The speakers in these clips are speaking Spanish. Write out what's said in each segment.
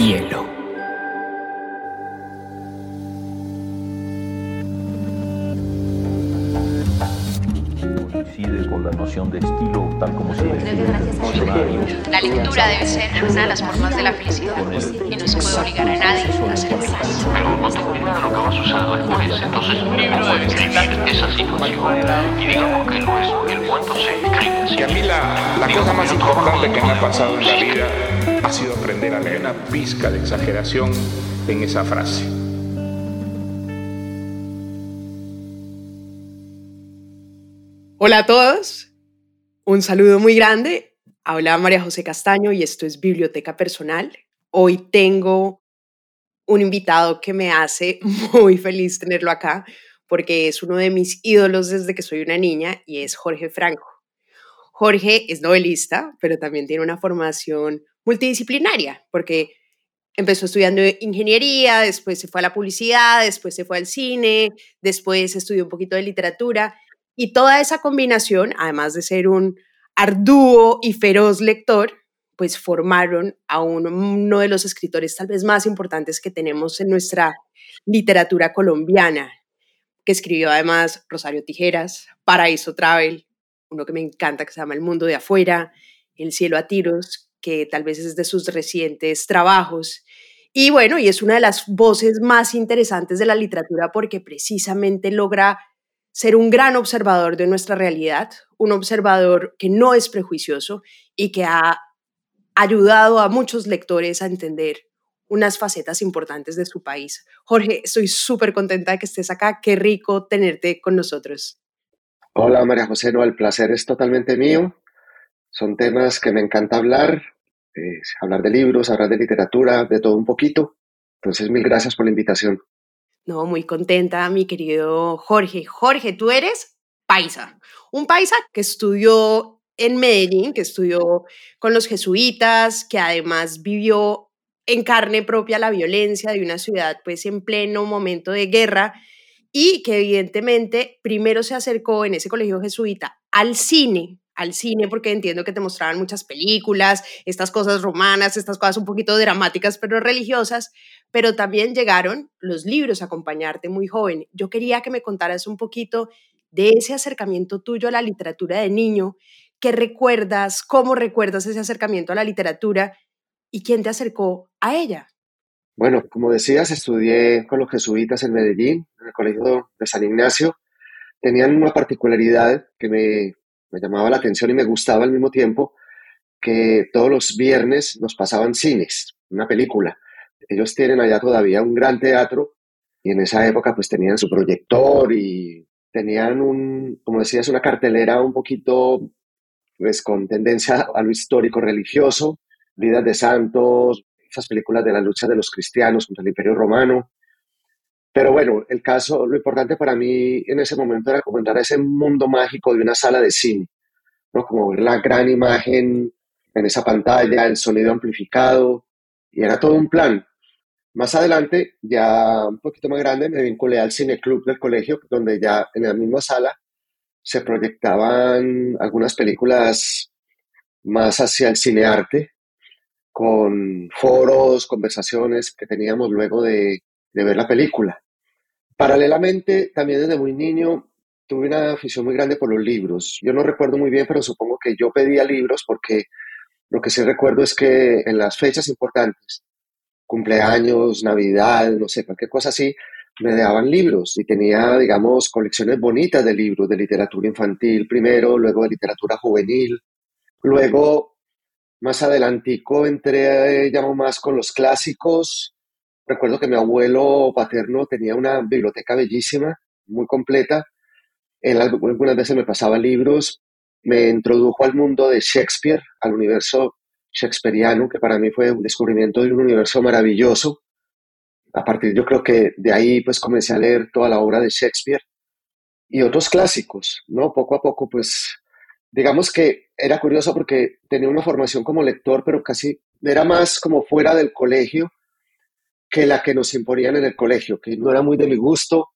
hielo. Coincide con la noción de estilo tal como se diccionario. La lectura debe ser una de las formas de la felicidad y no se puede obligar a nadie a ser feliz. Pero no tengo de lo que va a suceder después. Entonces, un libro debe escribir esa situación. Y digamos que lo es, el cuento se escribe así. Que a mí la, la cosa más importante que me ha pasado en la vida ha sido aprender a leer una pizca de exageración en esa frase. Hola a todos, un saludo muy grande. Habla María José Castaño y esto es Biblioteca Personal. Hoy tengo un invitado que me hace muy feliz tenerlo acá porque es uno de mis ídolos desde que soy una niña y es Jorge Franco. Jorge es novelista, pero también tiene una formación multidisciplinaria porque empezó estudiando ingeniería, después se fue a la publicidad, después se fue al cine, después estudió un poquito de literatura y toda esa combinación, además de ser un arduo y feroz lector, pues formaron a uno de los escritores tal vez más importantes que tenemos en nuestra literatura colombiana, que escribió además Rosario Tijeras, Paraíso Travel, uno que me encanta que se llama El Mundo de Afuera, El Cielo a Tiros, que tal vez es de sus recientes trabajos. Y bueno, y es una de las voces más interesantes de la literatura porque precisamente logra ser un gran observador de nuestra realidad, un observador que no es prejuicioso y que ha ayudado a muchos lectores a entender unas facetas importantes de su país. Jorge, estoy súper contenta de que estés acá. Qué rico tenerte con nosotros. Hola María José, no, el placer es totalmente mío. Son temas que me encanta hablar, eh, hablar de libros, hablar de literatura, de todo un poquito. Entonces, mil gracias por la invitación. No, muy contenta, mi querido Jorge. Jorge, tú eres paisa, un paisa que estudió en Medellín, que estudió con los jesuitas, que además vivió en carne propia la violencia de una ciudad pues en pleno momento de guerra y que evidentemente primero se acercó en ese colegio jesuita al cine, al cine porque entiendo que te mostraban muchas películas, estas cosas romanas, estas cosas un poquito dramáticas pero religiosas, pero también llegaron los libros a acompañarte muy joven. Yo quería que me contaras un poquito de ese acercamiento tuyo a la literatura de niño, qué recuerdas, cómo recuerdas ese acercamiento a la literatura y quién te acercó a ella. Bueno, como decías, estudié con los jesuitas en Medellín, en el Colegio de San Ignacio. Tenían una particularidad que me me llamaba la atención y me gustaba al mismo tiempo que todos los viernes nos pasaban cines, una película. Ellos tienen allá todavía un gran teatro y en esa época pues tenían su proyector y tenían un, como decías, una cartelera un poquito pues con tendencia a lo histórico religioso, vidas de santos, esas películas de la lucha de los cristianos contra el imperio romano. Pero bueno, el caso, lo importante para mí en ese momento era comentar ese mundo mágico de una sala de cine, ¿no? Como ver la gran imagen en esa pantalla, el sonido amplificado, y era todo un plan. Más adelante, ya un poquito más grande, me vinculé al cine club del colegio, donde ya en la misma sala se proyectaban algunas películas más hacia el cinearte, con foros, conversaciones que teníamos luego de, de ver la película. Paralelamente, también desde muy niño tuve una afición muy grande por los libros. Yo no recuerdo muy bien, pero supongo que yo pedía libros porque lo que sí recuerdo es que en las fechas importantes, cumpleaños, Navidad, no sé, cualquier cosa así, me daban libros y tenía, digamos, colecciones bonitas de libros de literatura infantil primero, luego de literatura juvenil, luego más adelantico entré, eh, llamo más con los clásicos, Recuerdo que mi abuelo paterno tenía una biblioteca bellísima, muy completa. Él algunas veces me pasaba libros, me introdujo al mundo de Shakespeare, al universo shakespeariano, que para mí fue un descubrimiento de un universo maravilloso. A partir, yo creo que de ahí pues comencé a leer toda la obra de Shakespeare y otros clásicos, ¿no? Poco a poco, pues, digamos que era curioso porque tenía una formación como lector, pero casi era más como fuera del colegio que la que nos imponían en el colegio, que no era muy de mi gusto.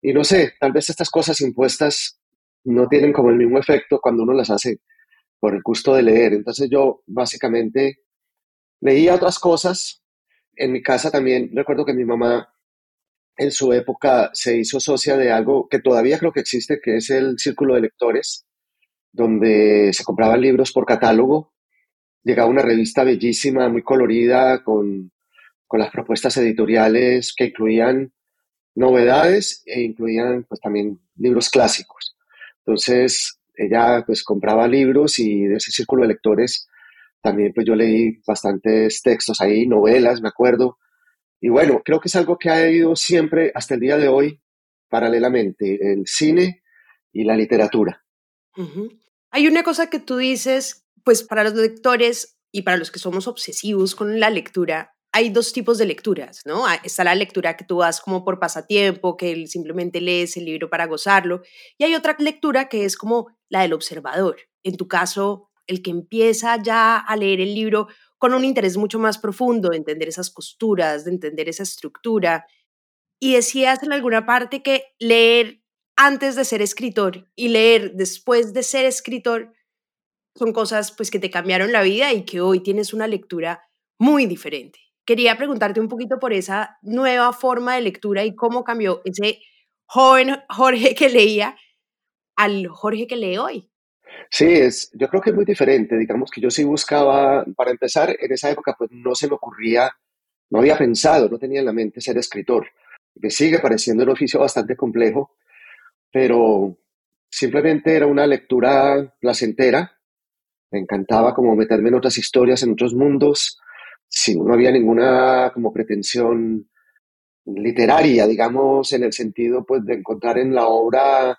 Y no sé, tal vez estas cosas impuestas no tienen como el mismo efecto cuando uno las hace por el gusto de leer. Entonces yo básicamente leía otras cosas En mi casa también recuerdo que mi mamá en su época se hizo socia de algo que todavía creo que existe, que es el Círculo de Lectores, donde se compraban libros por catálogo. Llegaba una revista bellísima, muy colorida, con, con las propuestas editoriales que incluían novedades e incluían pues también libros clásicos. Entonces, ella pues compraba libros y de ese círculo de lectores también pues yo leí bastantes textos ahí, novelas, me acuerdo. Y bueno, creo que es algo que ha ido siempre hasta el día de hoy paralelamente, el cine y la literatura. Hay una cosa que tú dices, pues para los lectores y para los que somos obsesivos con la lectura, hay dos tipos de lecturas, ¿no? Ah, está la lectura que tú vas como por pasatiempo, que simplemente lees el libro para gozarlo, y hay otra lectura que es como la del observador. En tu caso, el que empieza ya a leer el libro con un interés mucho más profundo de entender esas costuras, de entender esa estructura. Y decías en alguna parte que leer antes de ser escritor y leer después de ser escritor son cosas pues que te cambiaron la vida y que hoy tienes una lectura muy diferente. Quería preguntarte un poquito por esa nueva forma de lectura y cómo cambió ese joven Jorge que leía al Jorge que lee hoy. Sí, es, yo creo que es muy diferente. Digamos que yo sí buscaba, para empezar, en esa época pues no se me ocurría, no había pensado, no tenía en la mente ser escritor. Me sigue pareciendo un oficio bastante complejo, pero simplemente era una lectura placentera. Me encantaba como meterme en otras historias, en otros mundos, Sí, no había ninguna como pretensión literaria, digamos, en el sentido pues de encontrar en la obra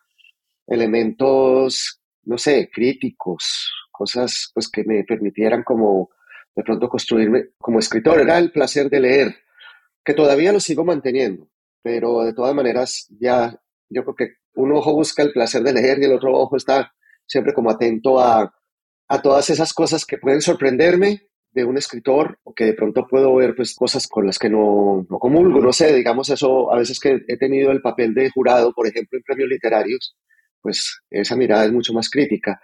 elementos, no sé, críticos, cosas pues que me permitieran como de pronto construirme como escritor. Era el placer de leer, que todavía lo sigo manteniendo, pero de todas maneras ya yo creo que un ojo busca el placer de leer y el otro ojo está siempre como atento a, a todas esas cosas que pueden sorprenderme de un escritor o que de pronto puedo ver pues cosas con las que no, no comulgo, no sé, digamos eso, a veces que he tenido el papel de jurado, por ejemplo, en premios literarios, pues esa mirada es mucho más crítica.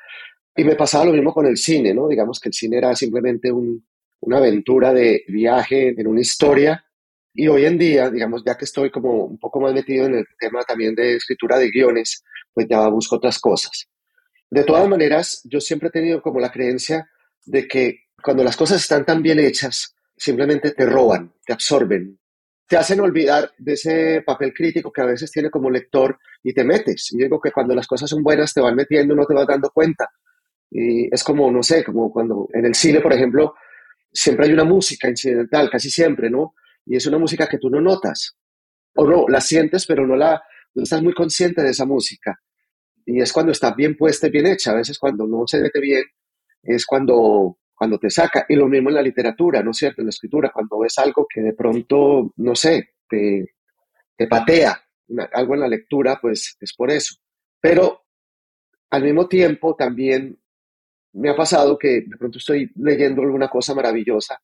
Y me pasaba lo mismo con el cine, ¿no? Digamos que el cine era simplemente un, una aventura de viaje en una historia. Y hoy en día, digamos, ya que estoy como un poco más metido en el tema también de escritura de guiones, pues ya busco otras cosas. De todas maneras, yo siempre he tenido como la creencia de que cuando las cosas están tan bien hechas, simplemente te roban, te absorben, te hacen olvidar de ese papel crítico que a veces tiene como lector y te metes. Y digo que cuando las cosas son buenas te van metiendo, no te vas dando cuenta. Y es como, no sé, como cuando en el cine, por ejemplo, siempre hay una música incidental, casi siempre, ¿no? Y es una música que tú no notas. O no, la sientes, pero no la no estás muy consciente de esa música. Y es cuando está bien puesta y bien hecha. A veces cuando no se mete bien, es cuando cuando te saca. Y lo mismo en la literatura, ¿no es cierto? En la escritura, cuando ves algo que de pronto, no sé, te, te patea algo en la lectura, pues es por eso. Pero al mismo tiempo también me ha pasado que de pronto estoy leyendo alguna cosa maravillosa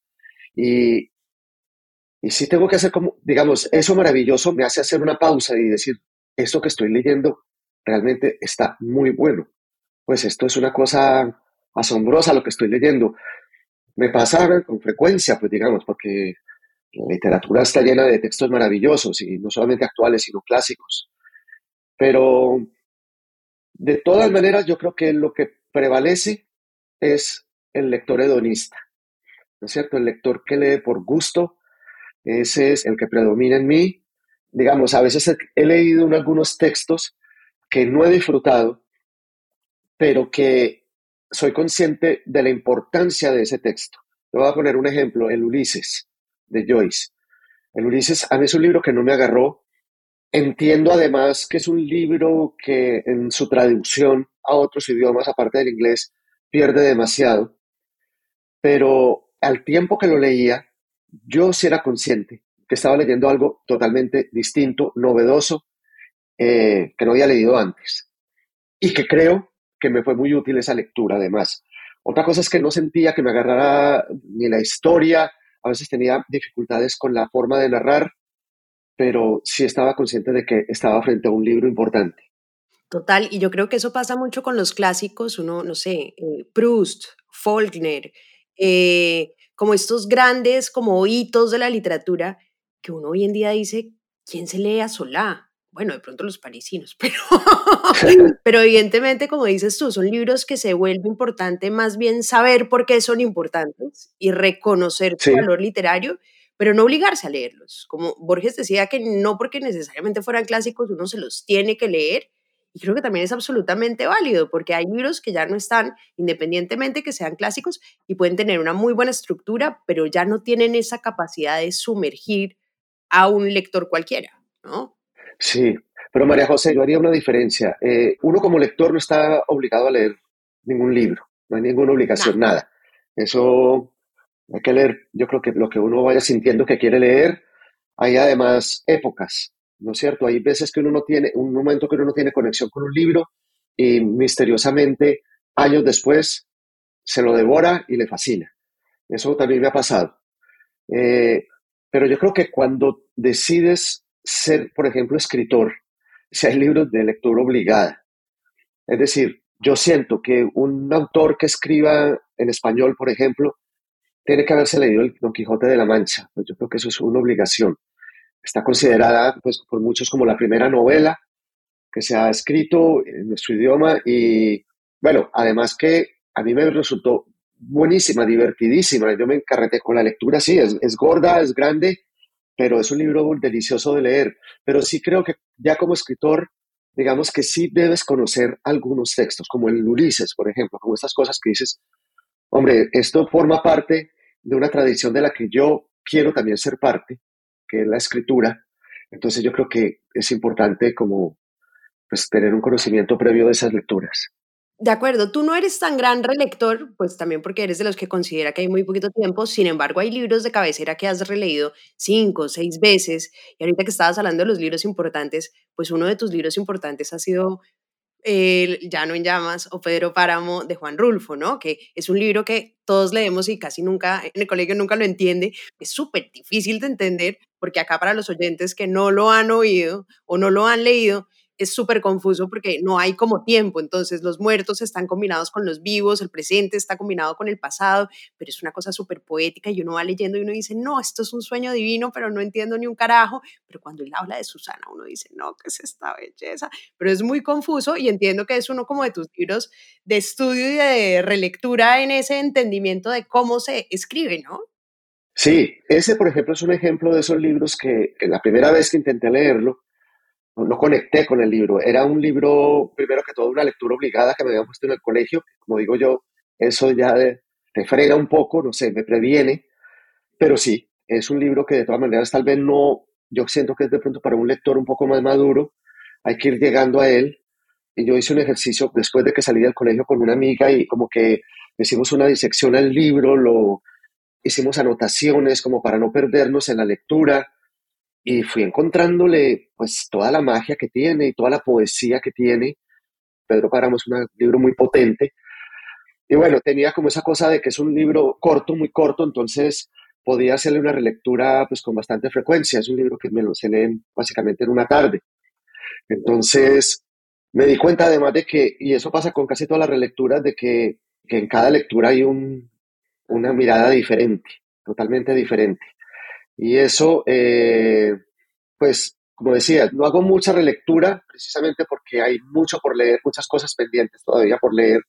y, y sí tengo que hacer como, digamos, eso maravilloso me hace hacer una pausa y decir, esto que estoy leyendo realmente está muy bueno. Pues esto es una cosa asombrosa lo que estoy leyendo. Me pasa con frecuencia, pues digamos, porque la literatura está llena de textos maravillosos y no solamente actuales, sino clásicos. Pero de todas maneras, yo creo que lo que prevalece es el lector hedonista, ¿no es cierto? El lector que lee por gusto, ese es el que predomina en mí. Digamos, a veces he leído algunos textos que no he disfrutado, pero que soy consciente de la importancia de ese texto. Le voy a poner un ejemplo, el Ulises de Joyce. El Ulises a mí es un libro que no me agarró. Entiendo además que es un libro que en su traducción a otros idiomas, aparte del inglés, pierde demasiado. Pero al tiempo que lo leía, yo sí era consciente que estaba leyendo algo totalmente distinto, novedoso, eh, que no había leído antes. Y que creo que me fue muy útil esa lectura además. Otra cosa es que no sentía que me agarrara ni la historia, a veces tenía dificultades con la forma de narrar, pero sí estaba consciente de que estaba frente a un libro importante. Total, y yo creo que eso pasa mucho con los clásicos, uno, no sé, eh, Proust, Faulkner, eh, como estos grandes como hitos de la literatura que uno hoy en día dice, ¿quién se lee a Solá? Bueno, de pronto los parisinos, pero, pero evidentemente, como dices tú, son libros que se vuelve importante más bien saber por qué son importantes y reconocer su valor literario, pero no obligarse a leerlos. Como Borges decía que no porque necesariamente fueran clásicos uno se los tiene que leer, y creo que también es absolutamente válido, porque hay libros que ya no están, independientemente que sean clásicos, y pueden tener una muy buena estructura, pero ya no tienen esa capacidad de sumergir a un lector cualquiera, ¿no? Sí, pero María José, yo haría una diferencia. Eh, uno como lector no está obligado a leer ningún libro, no hay ninguna obligación, nada. Eso hay que leer, yo creo que lo que uno vaya sintiendo que quiere leer. Hay además épocas. ¿no es cierto? Hay veces que uno no tiene, un momento que uno no tiene conexión con un libro y misteriosamente, años después, se lo devora y le fascina. Eso también me ha pasado. Eh, pero yo creo que cuando decides ser, por ejemplo, escritor, si hay libros de lectura obligada, es decir, yo siento que un autor que escriba en español, por ejemplo, tiene que haberse leído el Don Quijote de la Mancha. Pues yo creo que eso es una obligación está considerada pues, por muchos como la primera novela que se ha escrito en nuestro idioma y bueno, además que a mí me resultó buenísima, divertidísima. Yo me encarreté con la lectura, sí, es, es gorda, es grande, pero es un libro delicioso de leer. Pero sí creo que ya como escritor, digamos que sí debes conocer algunos textos, como el Ulises, por ejemplo, como estas cosas que dices, hombre, esto forma parte de una tradición de la que yo quiero también ser parte que es la escritura. Entonces yo creo que es importante como pues, tener un conocimiento previo de esas lecturas. De acuerdo, tú no eres tan gran relector, pues también porque eres de los que considera que hay muy poquito tiempo, sin embargo hay libros de cabecera que has releído cinco seis veces, y ahorita que estabas hablando de los libros importantes, pues uno de tus libros importantes ha sido el Llano en Llamas o Pedro Páramo de Juan Rulfo, ¿no? Que es un libro que todos leemos y casi nunca, en el colegio nunca lo entiende. Es súper difícil de entender porque acá para los oyentes que no lo han oído o no lo han leído, es súper confuso porque no hay como tiempo, entonces los muertos están combinados con los vivos, el presente está combinado con el pasado, pero es una cosa súper poética y uno va leyendo y uno dice, no, esto es un sueño divino, pero no entiendo ni un carajo, pero cuando él habla de Susana, uno dice, no, ¿qué es esta belleza? Pero es muy confuso y entiendo que es uno como de tus libros de estudio y de relectura en ese entendimiento de cómo se escribe, ¿no? Sí, ese por ejemplo es un ejemplo de esos libros que, que la primera vez que intenté leerlo, no, conecté con el libro. Era un libro, primero que todo, una lectura obligada que me habían puesto en el colegio. Como digo yo, eso ya te frena un poco, no sé, me previene. Pero sí, es un libro que de todas maneras tal vez no, yo siento que es de pronto para un lector un poco más maduro, hay que ir llegando a él. Y yo hice un ejercicio después de que salí del colegio con una amiga y como que hicimos una disección al libro, lo hicimos anotaciones como para no perdernos en la lectura y fui encontrándole pues toda la magia que tiene y toda la poesía que tiene. Pedro Páramo es un libro muy potente. Y bueno, tenía como esa cosa de que es un libro corto, muy corto, entonces podía hacerle una relectura pues con bastante frecuencia. Es un libro que me lo se leen básicamente en una tarde. Entonces me di cuenta además de que, y eso pasa con casi todas las relecturas, de que, que en cada lectura hay un, una mirada diferente, totalmente diferente. Y eso, eh, pues, como decía, no hago mucha relectura precisamente porque hay mucho por leer, muchas cosas pendientes todavía por leer,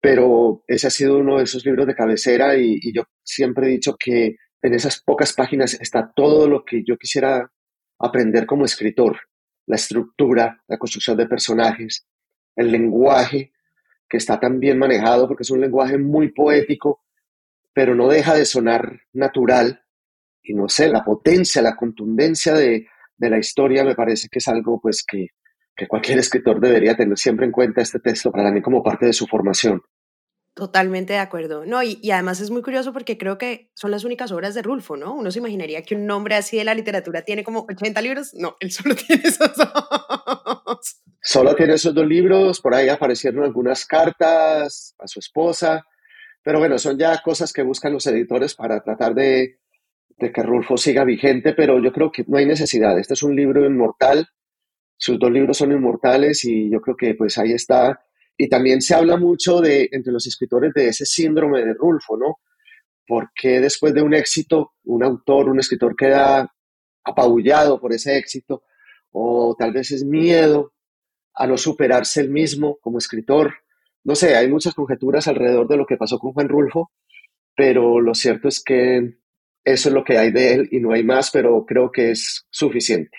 pero ese ha sido uno de esos libros de cabecera y, y yo siempre he dicho que en esas pocas páginas está todo lo que yo quisiera aprender como escritor, la estructura, la construcción de personajes, el lenguaje, que está tan bien manejado porque es un lenguaje muy poético, pero no deja de sonar natural y no sé, la potencia, la contundencia de, la historia me parece que es algo pues que, cualquier escritor debería tener siempre en cuenta este texto para mí como parte de su formación. Totalmente de acuerdo. No, y, además es muy curioso porque creo que son las únicas obras de Rulfo, ¿no? Uno se imaginaría que un nombre así de la literatura tiene como 80 libros. No, él solo tiene esos dos. Solo tiene esos dos libros. Por ahí aparecieron algunas cartas a su esposa. Pero bueno, son ya cosas que buscan los editores para tratar de, de que Rulfo siga vigente, pero yo creo que no hay necesidad. Este es un libro inmortal, sus dos libros son inmortales y yo creo que pues ahí está. Y también se habla mucho de, entre los escritores de ese síndrome de Rulfo, ¿no? ¿Por qué después de un éxito, un autor, un escritor queda apabullado por ese éxito? O tal vez es miedo a no superarse el mismo como escritor. No sé, hay muchas conjeturas alrededor de lo que pasó con Juan Rulfo, pero lo cierto es que eso es lo que hay de él y no hay más, pero creo que es suficiente.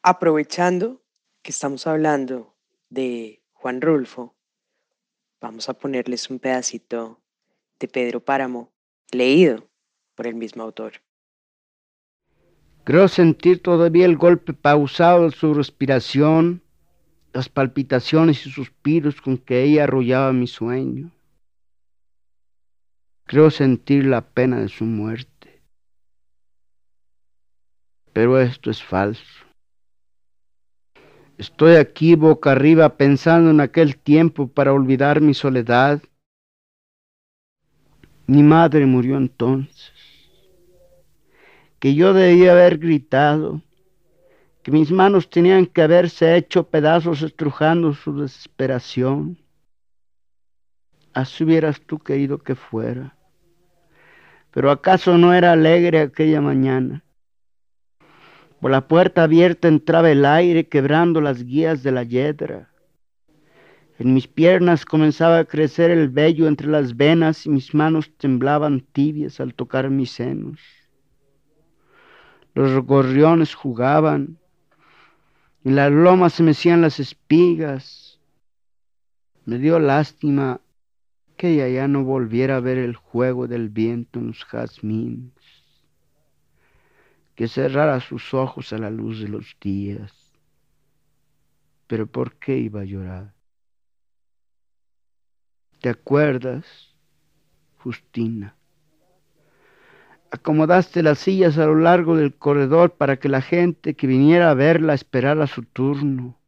Aprovechando que estamos hablando de Juan Rulfo, vamos a ponerles un pedacito de Pedro Páramo, leído por el mismo autor. Creo sentir todavía el golpe pausado de su respiración, las palpitaciones y suspiros con que ella arrollaba mi sueño. Creo sentir la pena de su muerte. Pero esto es falso. Estoy aquí boca arriba pensando en aquel tiempo para olvidar mi soledad mi madre murió entonces, que yo debía haber gritado, que mis manos tenían que haberse hecho pedazos estrujando su desesperación. Así hubieras tú querido que fuera. Pero acaso no era alegre aquella mañana. Por la puerta abierta entraba el aire quebrando las guías de la yedra. En mis piernas comenzaba a crecer el vello entre las venas y mis manos temblaban tibias al tocar mis senos. Los gorriones jugaban, en las lomas se mecían las espigas. Me dio lástima que ella ya no volviera a ver el juego del viento en los jazmines, que cerrara sus ojos a la luz de los días. Pero ¿por qué iba a llorar? ¿Te acuerdas, Justina? Acomodaste las sillas a lo largo del corredor para que la gente que viniera a verla esperara su turno.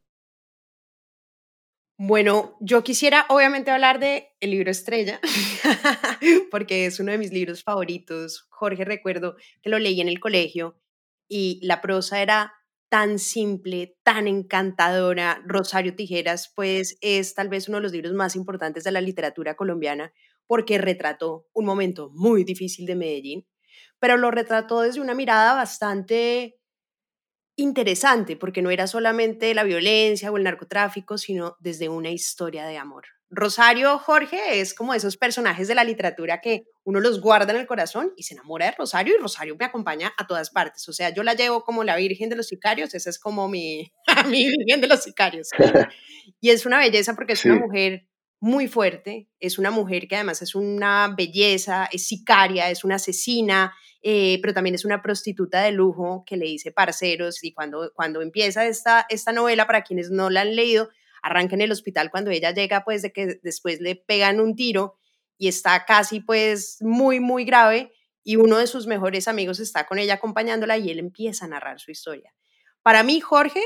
Bueno, yo quisiera obviamente hablar de el libro Estrella, porque es uno de mis libros favoritos. Jorge, recuerdo que lo leí en el colegio y la prosa era tan simple, tan encantadora. Rosario Tijeras, pues es tal vez uno de los libros más importantes de la literatura colombiana porque retrató un momento muy difícil de Medellín, pero lo retrató desde una mirada bastante interesante, porque no era solamente la violencia o el narcotráfico, sino desde una historia de amor. Rosario Jorge es como esos personajes de la literatura que uno los guarda en el corazón y se enamora de Rosario y Rosario me acompaña a todas partes. O sea, yo la llevo como la Virgen de los Sicarios, esa es como mi, mi Virgen de los Sicarios. y es una belleza porque es una mujer muy fuerte, es una mujer que además es una belleza, es sicaria, es una asesina, eh, pero también es una prostituta de lujo que le dice parceros y cuando, cuando empieza esta, esta novela, para quienes no la han leído, arranca en el hospital cuando ella llega, pues de que después le pegan un tiro y está casi pues muy, muy grave y uno de sus mejores amigos está con ella acompañándola y él empieza a narrar su historia. Para mí, Jorge,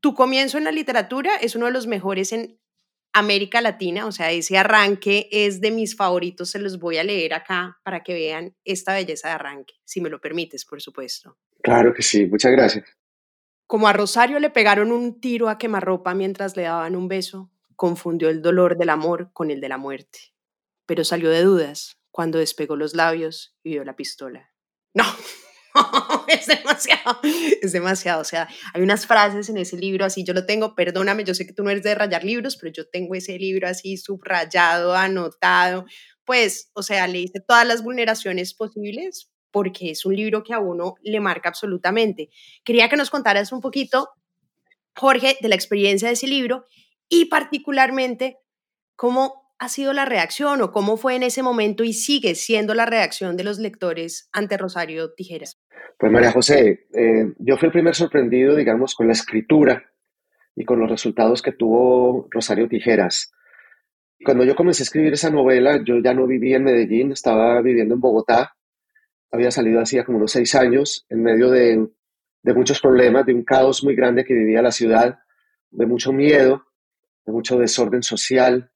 tu comienzo en la literatura es uno de los mejores en América Latina, o sea, ese arranque es de mis favoritos, se los voy a leer acá para que vean esta belleza de arranque, si me lo permites, por supuesto. Claro que sí, muchas gracias. Como a Rosario le pegaron un tiro a quemarropa mientras le daban un beso, confundió el dolor del amor con el de la muerte. Pero salió de dudas cuando despegó los labios y vio la pistola. No, es demasiado, es demasiado. O sea, hay unas frases en ese libro así, yo lo tengo, perdóname, yo sé que tú no eres de rayar libros, pero yo tengo ese libro así subrayado, anotado. Pues, o sea, le hice todas las vulneraciones posibles porque es un libro que a uno le marca absolutamente. Quería que nos contaras un poquito, Jorge, de la experiencia de ese libro y particularmente cómo ha sido la reacción o cómo fue en ese momento y sigue siendo la reacción de los lectores ante Rosario Tijeras. Pues María José, eh, yo fui el primer sorprendido, digamos, con la escritura y con los resultados que tuvo Rosario Tijeras. Cuando yo comencé a escribir esa novela, yo ya no vivía en Medellín, estaba viviendo en Bogotá había salido hacía como unos seis años en medio de, de muchos problemas, de un caos muy grande que vivía la ciudad, de mucho miedo, de mucho desorden social.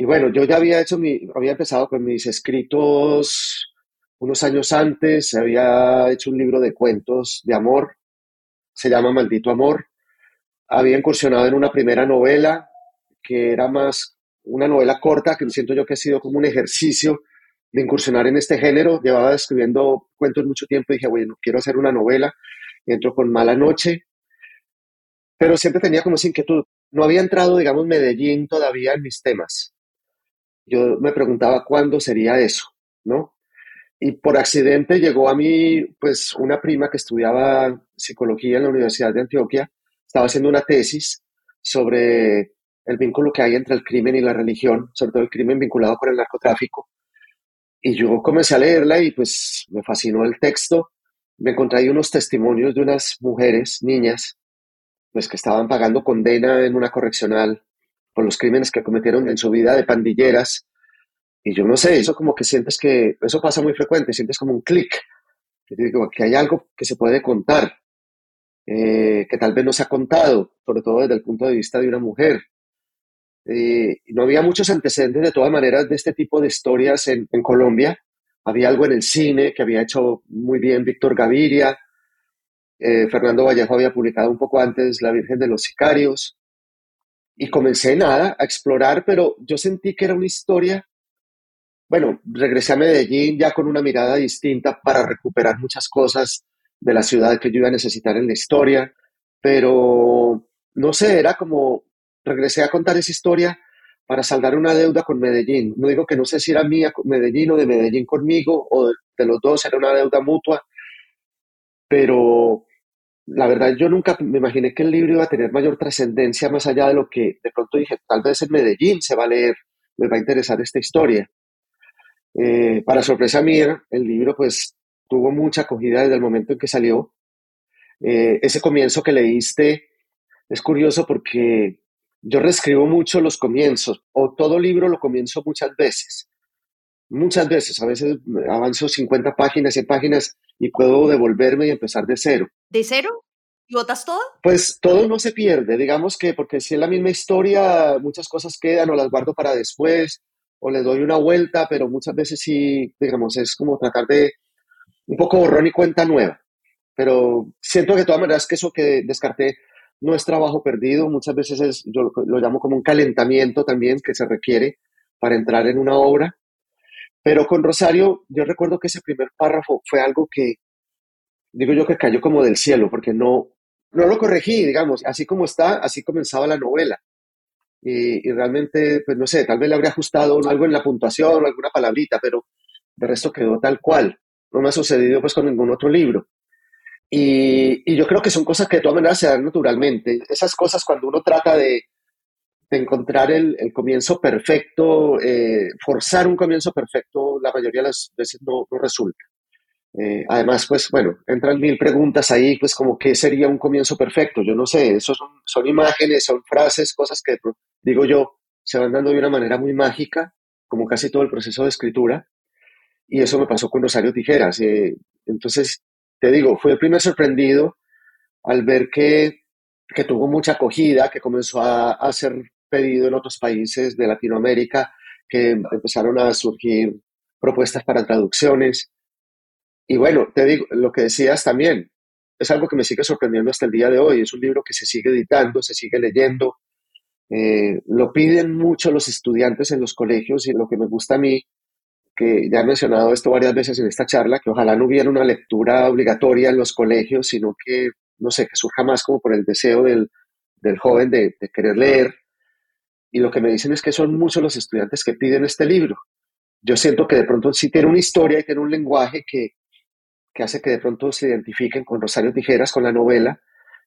Y bueno, yo ya había hecho mi, había empezado con mis escritos unos años antes, había hecho un libro de cuentos de amor, se llama Maldito Amor. Había incursionado en una primera novela que era más una novela corta, que siento yo que ha sido como un ejercicio de incursionar en este género. Llevaba escribiendo cuentos mucho tiempo y dije, bueno, quiero hacer una novela. Entro con Mala Noche, pero siempre tenía como esa inquietud. No había entrado, digamos, Medellín todavía en mis temas. Yo me preguntaba cuándo sería eso, ¿no? Y por accidente llegó a mí, pues, una prima que estudiaba psicología en la Universidad de Antioquia, estaba haciendo una tesis sobre el vínculo que hay entre el crimen y la religión, sobre todo el crimen vinculado con el narcotráfico. Y yo comencé a leerla y pues me fascinó el texto. Me encontré ahí unos testimonios de unas mujeres, niñas, pues que estaban pagando condena en una correccional por los crímenes que cometieron en su vida de pandilleras. Y yo no sé, eso como que sientes que, eso pasa muy frecuente, sientes como un clic, que, hay algo que se puede contar, eh, que tal vez no se ha contado, sobre todo desde el punto de vista de una mujer. Eh, no había muchos antecedentes de todas maneras de este tipo de historias en, en, Colombia. Había algo en el cine que había hecho muy bien Víctor Gaviria. Eh, Fernando Vallejo había publicado un poco antes La Virgen de los Sicarios. Y comencé nada a explorar, pero yo sentí que era una historia. Bueno, regresé a Medellín ya con una mirada distinta para recuperar muchas cosas de la ciudad que yo iba a necesitar en la historia, pero no sé, era como regresé a contar esa historia para saldar una deuda con Medellín. No digo que no sé si era mía con Medellín o de Medellín conmigo o de, los dos, era una deuda mutua, pero la verdad yo nunca me imaginé que el libro iba a tener mayor trascendencia más allá de lo que de pronto dije, tal vez en Medellín se va a leer, me va a interesar esta historia. Eh, para sorpresa mía, el libro pues tuvo mucha acogida desde el momento en que salió. Eh, ese comienzo que leíste es curioso porque yo reescribo mucho los comienzos, o todo libro lo comienzo muchas veces. Muchas veces, a veces avanzo 50 páginas, 100 páginas y puedo devolverme y empezar de cero. ¿De cero? ¿Y votas todo? Pues todo no se pierde, digamos que porque si es la misma historia, muchas cosas quedan o las guardo para después o le doy una vuelta, pero muchas veces sí, digamos, es como tratar de un poco borrón y cuenta nueva. Pero siento que de todas maneras que eso que descarté no es trabajo perdido, muchas veces es, yo lo, llamo como un calentamiento también que se requiere para entrar en una obra. Pero con Rosario, yo recuerdo que ese primer párrafo fue algo que, digo yo, que cayó como del cielo, porque no, no lo corregí, digamos, así como está, así comenzaba la novela. Y, y, realmente, pues no sé, tal vez le habría ajustado algo en la puntuación o alguna palabrita, pero de resto quedó tal cual. No me ha sucedido pues con ningún otro libro. Y, yo creo que son cosas que de todas maneras se dan naturalmente. Esas cosas cuando uno trata de, encontrar el, comienzo perfecto, eh, forzar un comienzo perfecto, la mayoría de las veces no, resulta. Eh, además, pues bueno, entran mil preguntas ahí, pues como qué sería un comienzo perfecto. Yo no sé, eso son, son imágenes, son frases, cosas que digo yo, se van dando de una manera muy mágica, como casi todo el proceso de escritura. Y eso me pasó con Rosario Tijeras. Eh, entonces, te digo, fui el primer sorprendido al ver que, que tuvo mucha acogida, que comenzó a, a, ser pedido en otros países de Latinoamérica, que empezaron a surgir propuestas para traducciones. Y bueno, te digo, lo que decías también, es algo que me sigue sorprendiendo hasta el día de hoy. Es un libro que se sigue editando, se sigue leyendo. Eh, lo piden mucho los estudiantes en los colegios y lo que me gusta a mí que ya he mencionado esto varias veces en esta charla, que ojalá no hubiera una lectura obligatoria en los colegios, sino que, no sé, que surja más como por el deseo del, del joven de, de, querer leer. Y lo que me dicen es que son muchos los estudiantes que piden este libro. Yo siento que de pronto sí tiene una historia y tiene un lenguaje que, que hace que de pronto se identifiquen con Rosario Tijeras, con la novela,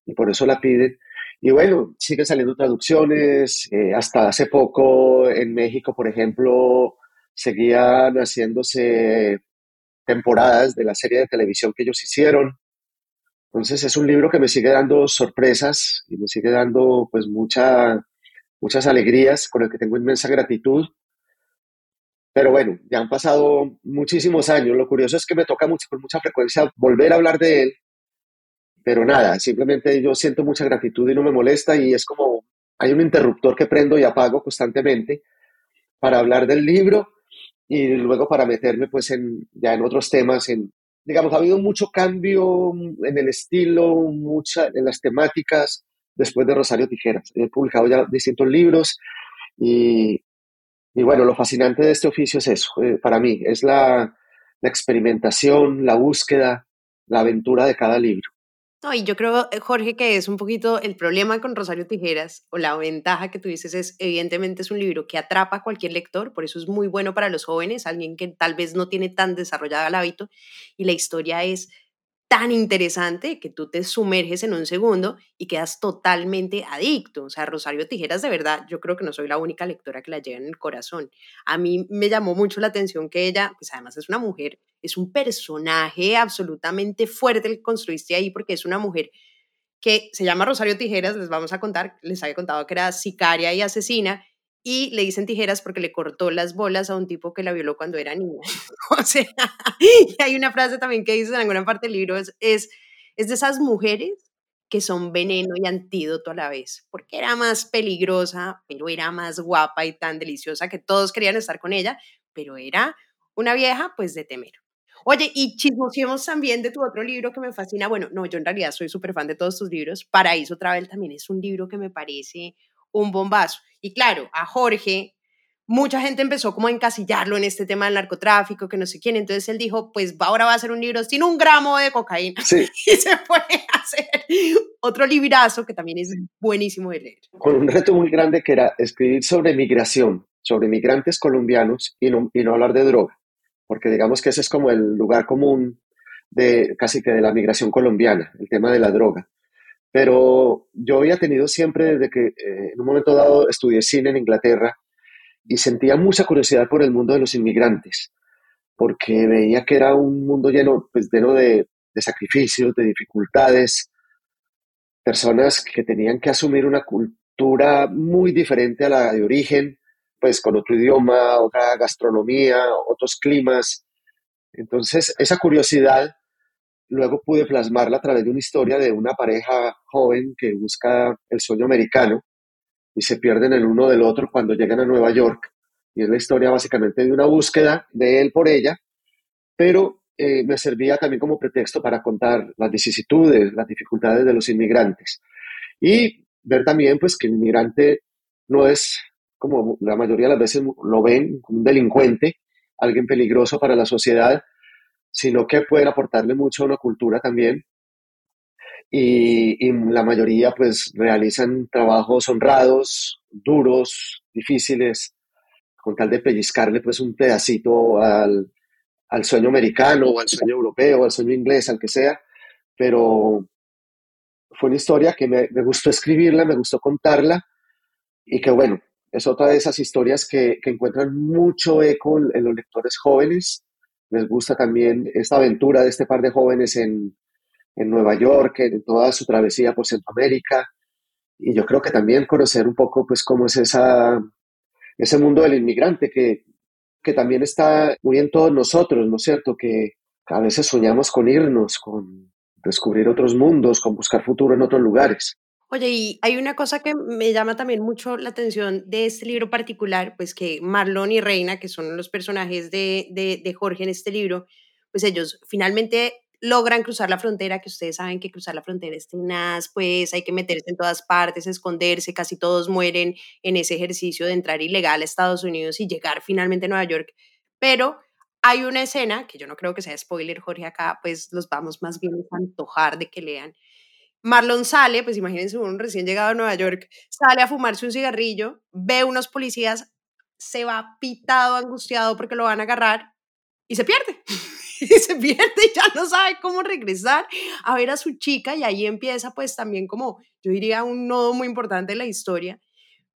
y por eso la piden. Y bueno, siguen saliendo traducciones. Eh, hasta hace poco en México, por ejemplo, seguían haciéndose temporadas de la serie de televisión que ellos hicieron. Entonces es un libro que me sigue dando sorpresas y me sigue dando pues mucha, muchas alegrías con el que tengo inmensa gratitud. Pero bueno, ya han pasado muchísimos años. Lo curioso es que me toca mucho, con mucha frecuencia volver a hablar de él. Pero nada, simplemente yo siento mucha gratitud y no me molesta y es como hay un interruptor que prendo y apago constantemente para hablar del libro y luego para meterme pues en, ya en otros temas, en, digamos, ha habido mucho cambio en el estilo, mucha, en las temáticas después de Rosario Tijeras. He publicado ya distintos libros y, Y bueno, lo fascinante de este oficio es eso, eh, para mí, es la, la experimentación, la búsqueda, la aventura de cada libro. No, y yo creo, eh, Jorge, que es un poquito el problema con Rosario Tijeras, o la ventaja que tú dices es, evidentemente es un libro que atrapa a cualquier lector, por eso es muy bueno para los jóvenes, alguien que tal vez no tiene tan desarrollado el hábito, y la historia es tan interesante que tú te sumerges en un segundo y quedas totalmente adicto. O sea, Rosario Tijeras, de verdad, yo creo que no soy la única lectora que la lleva en el corazón. A mí me llamó mucho la atención que ella, pues además es una mujer, es un personaje absolutamente fuerte el que construiste ahí porque es una mujer que se llama Rosario Tijeras, les vamos a contar, les había contado que era sicaria y asesina, y le dicen tijeras porque le cortó las bolas a un tipo que la violó cuando era niña. o sea, y hay una frase también que dice en alguna parte del libro, es, es, es de esas mujeres que son veneno y antídoto a la vez, porque era más peligrosa, pero era más guapa y tan deliciosa que todos querían estar con ella, pero era una vieja pues de temer. Oye, y chismoseemos también de tu otro libro que me fascina. Bueno, no, yo en realidad soy súper fan de todos tus libros. Paraíso Travel también es un libro que me parece un bombazo. Y claro, a Jorge, mucha gente empezó como a encasillarlo en este tema del narcotráfico, que no sé quién. Entonces él dijo, pues ahora va a hacer un libro sin un gramo de cocaína. Sí. Y se fue a hacer otro librazo que también es buenísimo de leer. Con un reto muy grande que era escribir sobre migración, sobre migrantes colombianos y no, y no hablar de droga, porque digamos que ese es como el lugar común de casi que de la migración colombiana, el tema de la droga. Pero yo había tenido siempre, desde que eh, en un momento dado estudié cine en Inglaterra y sentía mucha curiosidad por el mundo de los inmigrantes, porque veía que era un mundo lleno, pues, lleno de, de sacrificios, de dificultades, personas que tenían que asumir una cultura muy diferente a la de origen, pues con otro idioma, otra gastronomía, otros climas. Entonces, esa curiosidad luego pude plasmarla a través de una historia de una pareja joven que busca el sueño americano y se pierden el uno del otro cuando llegan a Nueva York. Y es la historia básicamente de una búsqueda de él por ella, pero eh, me servía también como pretexto para contar las vicisitudes, las dificultades de los inmigrantes. Y ver también pues que el inmigrante no es como la mayoría de las veces lo ven, un delincuente, alguien peligroso para la sociedad, sino que pueden aportarle mucho a una cultura también. Y, y, la mayoría pues realizan trabajos honrados, duros, difíciles, con tal de pellizcarle pues un pedacito al, al sueño americano o al sueño europeo al sueño inglés, al que sea, pero fue una historia que me, me, gustó escribirla, me gustó contarla y que bueno, es otra de esas historias que, que encuentran mucho eco en, en los lectores jóvenes les gusta también esta aventura de este par de jóvenes en, en Nueva York, en toda su travesía por Centroamérica. Y yo creo que también conocer un poco, pues, cómo es esa, ese mundo del inmigrante que, que también está muy en todos nosotros, ¿no es cierto? Que a veces soñamos con irnos, con descubrir otros mundos, con buscar futuro en otros lugares. Oye, y hay una cosa que me llama también mucho la atención de este libro particular, pues que Marlon y Reina, que son los personajes de, de, Jorge en este libro, pues ellos finalmente logran cruzar la frontera, que ustedes saben que cruzar la frontera es tenaz, pues hay que meterse en todas partes, esconderse, casi todos mueren en ese ejercicio de entrar ilegal a Estados Unidos y llegar finalmente a Nueva York, pero hay una escena, que yo no creo que sea spoiler, Jorge, acá pues los vamos más bien a antojar de que lean, Marlon sale, pues imagínense un recién llegado a Nueva York, sale a fumarse un cigarrillo, ve unos policías, se va pitado, angustiado porque lo van a agarrar y se pierde. y se pierde y ya no sabe cómo regresar a ver a su chica y ahí empieza pues también como, yo diría, un nodo muy importante de la historia.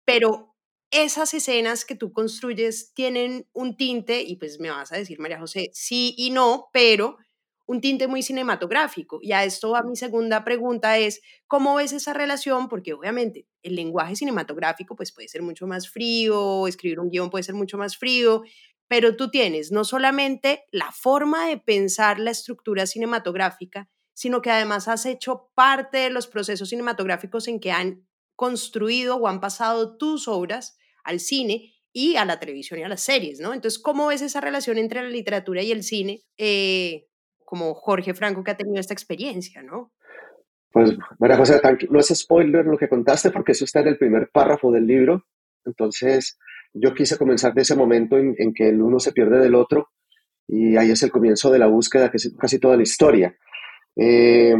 Pero esas escenas que tú construyes tienen un tinte, y pues me vas a decir, María José, sí y no, pero un tinte muy cinematográfico. Y a esto va mi segunda pregunta es, ¿cómo ves esa relación? Porque obviamente el lenguaje cinematográfico pues puede ser mucho más frío, escribir un guion puede ser mucho más frío, pero tú tienes no solamente la forma de pensar la estructura cinematográfica, sino que además has hecho parte de los procesos cinematográficos en que han construido o han pasado tus obras al cine y a la televisión y a las series, ¿no? Entonces, ¿cómo ves esa relación entre la literatura y el cine? Eh, como Jorge Franco que ha tenido esta experiencia, ¿no? Pues, María José, no es spoiler lo que contaste porque eso está en el primer párrafo del libro. Entonces, yo quise comenzar de ese momento en, en, que el uno se pierde del otro y ahí es el comienzo de la búsqueda, que es casi toda la historia. Eh,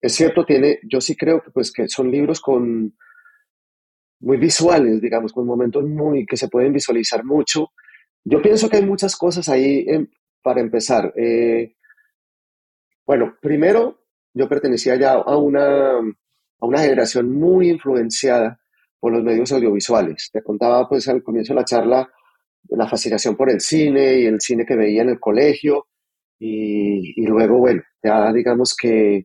es cierto, tiene, yo sí creo que, pues, que son libros con muy visuales, digamos, con momentos muy que se pueden visualizar mucho. Yo pienso que hay muchas cosas ahí para empezar. Eh, bueno, primero, yo pertenecía ya a una, a una generación muy influenciada por los medios audiovisuales. Te contaba pues al comienzo de la charla la fascinación por el cine y el cine que veía en el colegio y, y luego, bueno, ya digamos que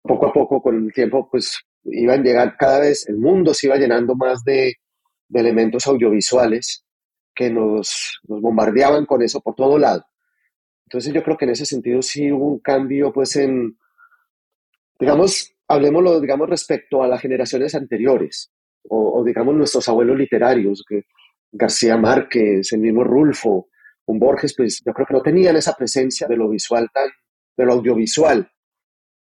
poco a poco con el tiempo pues iban llegar cada vez, el mundo se iba llenando más de, de elementos audiovisuales que nos, nos, bombardeaban con eso por todo lado. Entonces yo creo que en ese sentido sí hubo un cambio pues en, digamos, hablemoslo, digamos, respecto a las generaciones anteriores, o, o digamos nuestros abuelos literarios, que García Márquez, el mismo Rulfo, un Borges, pues yo creo que no tenían esa presencia de lo visual tan, de lo audiovisual,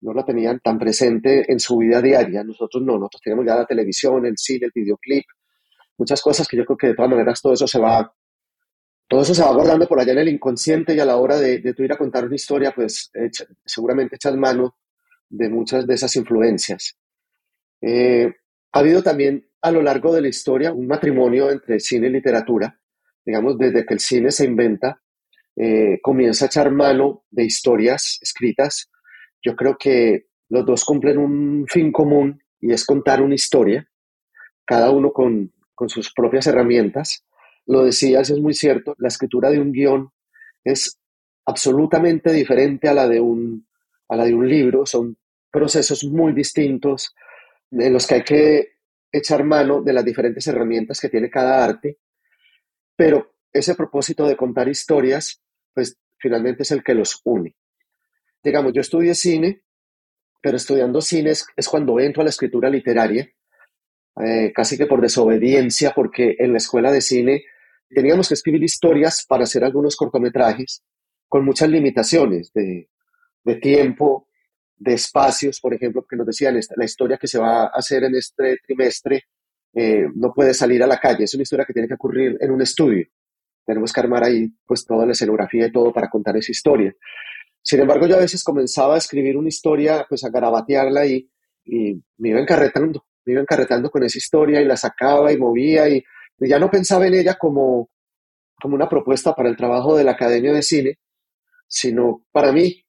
no la tenían tan presente en su vida diaria. Nosotros no, nosotros teníamos ya la televisión, el cine, el videoclip, muchas cosas que yo creo que de todas maneras todo eso se va, todo eso se va guardando por allá en el inconsciente y a la hora de, de tú ir a contar una historia, pues echa, seguramente echas mano de muchas de esas influencias. Eh, ha habido también a lo largo de la historia un matrimonio entre cine y literatura, digamos, desde que el cine se inventa, eh, comienza a echar mano de historias escritas yo creo que los dos cumplen un fin común y es contar una historia, cada uno con, con sus propias herramientas. Lo decías, es muy cierto, la escritura de un guion es absolutamente diferente a la de un, a la de un libro, son procesos muy distintos en los que hay que echar mano de las diferentes herramientas que tiene cada arte, pero ese propósito de contar historias, pues finalmente es el que los une. Digamos, yo estudié cine, pero estudiando cine es, cuando entro a la escritura literaria, eh, casi que por desobediencia, porque en la escuela de cine teníamos que escribir historias para hacer algunos cortometrajes con muchas limitaciones de, de tiempo, de espacios, por ejemplo, que nos decían, esta, la historia que se va a hacer en este trimestre eh, no puede salir a la calle, es una historia que tiene que ocurrir en un estudio. Tenemos que armar ahí pues toda la escenografía y todo para contar esa historia. Sin embargo, yo a veces comenzaba a escribir una historia, pues a garabatearla y, y me iba encarretando, me iba encarretando con esa historia y la sacaba y movía y, ya no pensaba en ella como, como una propuesta para el trabajo de la Academia de Cine, sino para mí.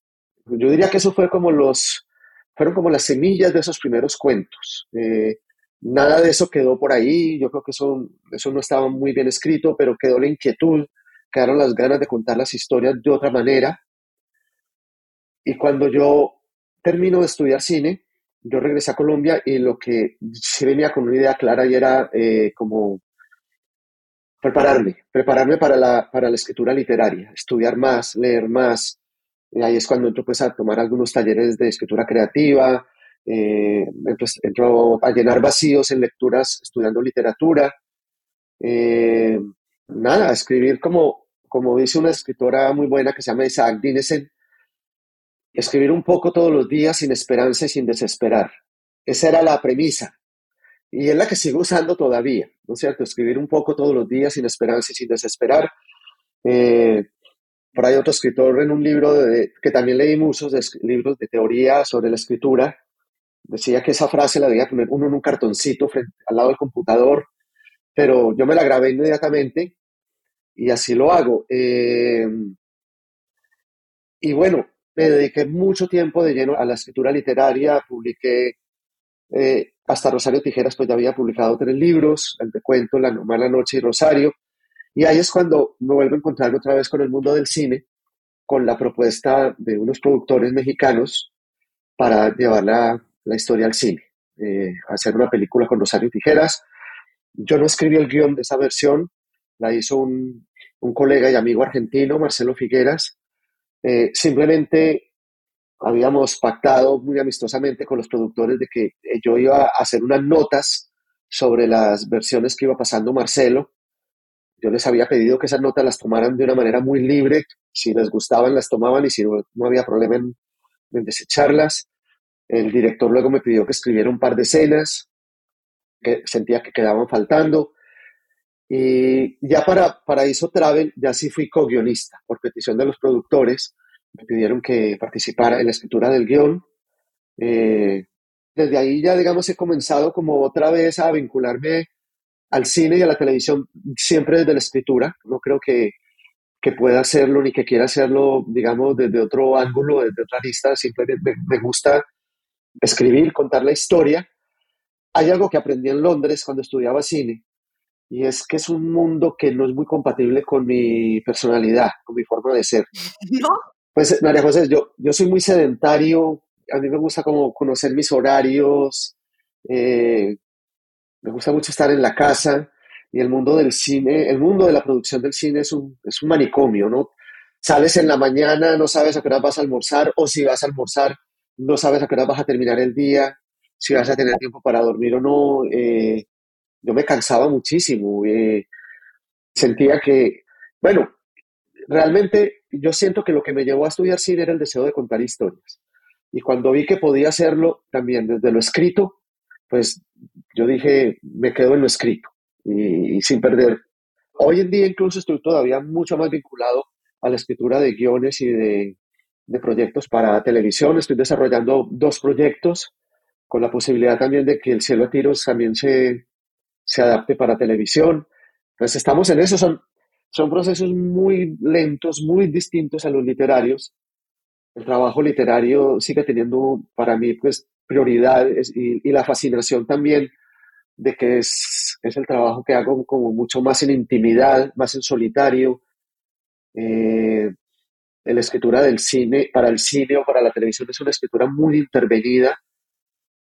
Yo diría que eso fue como los, fueron como las semillas de esos primeros cuentos. Eh, nada de eso quedó por ahí, yo creo que eso, eso no estaba muy bien escrito, pero quedó la inquietud, quedaron las ganas de contar las historias de otra manera y cuando yo termino de estudiar cine, yo regresé a Colombia y lo que sí venía con una idea clara y era eh, como prepararme, prepararme para la, para la escritura literaria, estudiar más, leer más. Y ahí es cuando entro pues, a tomar algunos talleres de escritura creativa, eh, entro, entro, a llenar vacíos en lecturas estudiando literatura. Eh, nada, escribir como, como dice una escritora muy buena que se llama Isaac Dinesen, escribir un poco todos los días sin esperanza y sin desesperar. Esa era la premisa. Y es la que sigo usando todavía, ¿no es cierto? Escribir un poco todos los días sin esperanza y sin desesperar. Eh, por ahí otro escritor en un libro de, que también leí muchos de, libros de teoría sobre la escritura, decía que esa frase la debía poner uno en un cartoncito frente, al lado del computador, pero yo me la grabé inmediatamente y así lo hago. Eh, y bueno, me dediqué mucho tiempo de lleno a la escritura literaria, publiqué eh, hasta Rosario Tijeras, pues ya había publicado tres libros, el de cuento, La Mala Noche y Rosario, y ahí es cuando me vuelvo a encontrar otra vez con el mundo del cine, con la propuesta de unos productores mexicanos para llevar la, la historia al cine, eh, hacer una película con Rosario Tijeras. Yo no escribí el guion de esa versión, la hizo un, un colega y amigo argentino, Marcelo Figueras, eh, simplemente habíamos pactado muy amistosamente con los productores de que eh, yo iba a hacer unas notas sobre las versiones que iba pasando Marcelo. Yo les había pedido que esas notas las tomaran de una manera muy libre. Si les gustaban, las tomaban y si no, no había problema en, desecharlas. El director luego me pidió que escribiera un par de escenas que sentía que quedaban faltando. Y ya para Paraíso Travel, ya sí fui co-guionista, por petición de los productores. Me pidieron que participara en la escritura del guion. Eh, desde ahí ya, digamos, he comenzado como otra vez a vincularme al cine y a la televisión, siempre desde la escritura. No creo que, que pueda hacerlo ni que quiera hacerlo, digamos, desde otro ángulo, desde otra lista. Simplemente me gusta escribir, contar la historia. Hay algo que aprendí en Londres cuando estudiaba cine, y es que es un mundo que no es muy compatible con mi personalidad, con mi forma de ser. ¿No? Pues María José, yo, yo soy muy sedentario, a mí me gusta como conocer mis horarios, eh, me gusta mucho estar en la casa y el mundo del cine, el mundo de la producción del cine es un, es un manicomio, ¿no? Sales en la mañana, no sabes a qué hora vas a almorzar o si vas a almorzar, no sabes a qué hora vas a terminar el día, si vas a tener tiempo para dormir o no. Eh, yo me cansaba muchísimo. Eh, sentía que, bueno, realmente yo siento que lo que me llevó a estudiar cine era el deseo de contar historias. Y cuando vi que podía hacerlo también desde lo escrito, pues yo dije, me quedo en lo escrito y, sin perder. Hoy en día incluso estoy todavía mucho más vinculado a la escritura de guiones y de, proyectos para televisión. Estoy desarrollando dos proyectos con la posibilidad también de que el cielo a tiros también se, se adapte para televisión. Entonces estamos en eso, son, son procesos muy lentos, muy distintos a los literarios. El trabajo literario sigue teniendo para mí pues prioridades y, la fascinación también de que es, es, el trabajo que hago como mucho más en intimidad, más en solitario. Eh, la escritura del cine, para el cine o para la televisión es una escritura muy intervenida,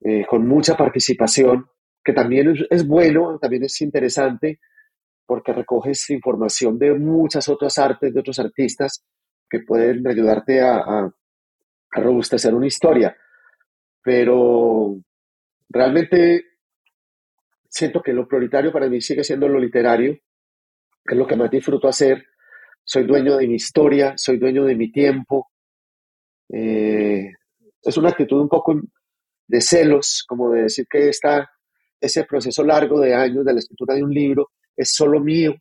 eh, con mucha participación que también es, bueno, también es interesante, porque recoges información de muchas otras artes, de otros artistas, que pueden ayudarte a, a, robustecer una historia. Pero realmente siento que lo prioritario para mí sigue siendo lo literario, que es lo que más disfruto hacer. Soy dueño de mi historia, soy dueño de mi tiempo. Eh, es una actitud un poco de celos, como de decir que está ese proceso largo de años de la escritura de un libro es solo mío.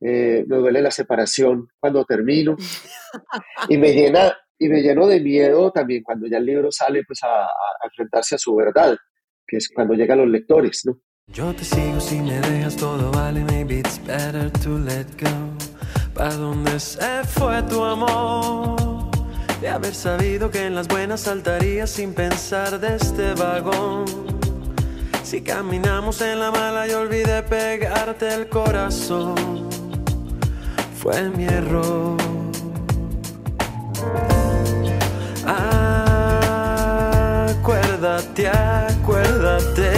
Eh, me duele la separación cuando termino y me llena y me lleno de miedo también cuando ya el libro sale pues a, enfrentarse a su verdad, que es cuando llegan los lectores, ¿no? Yo te sigo si me dejas todo vale, maybe it's better to let go. ¿Para dónde se fue tu amor? De haber sabido que en las buenas saltarías sin pensar de este vagón. Si caminamos en la mala y olvidé pegarte el corazón, fue mi error. Acuérdate, acuérdate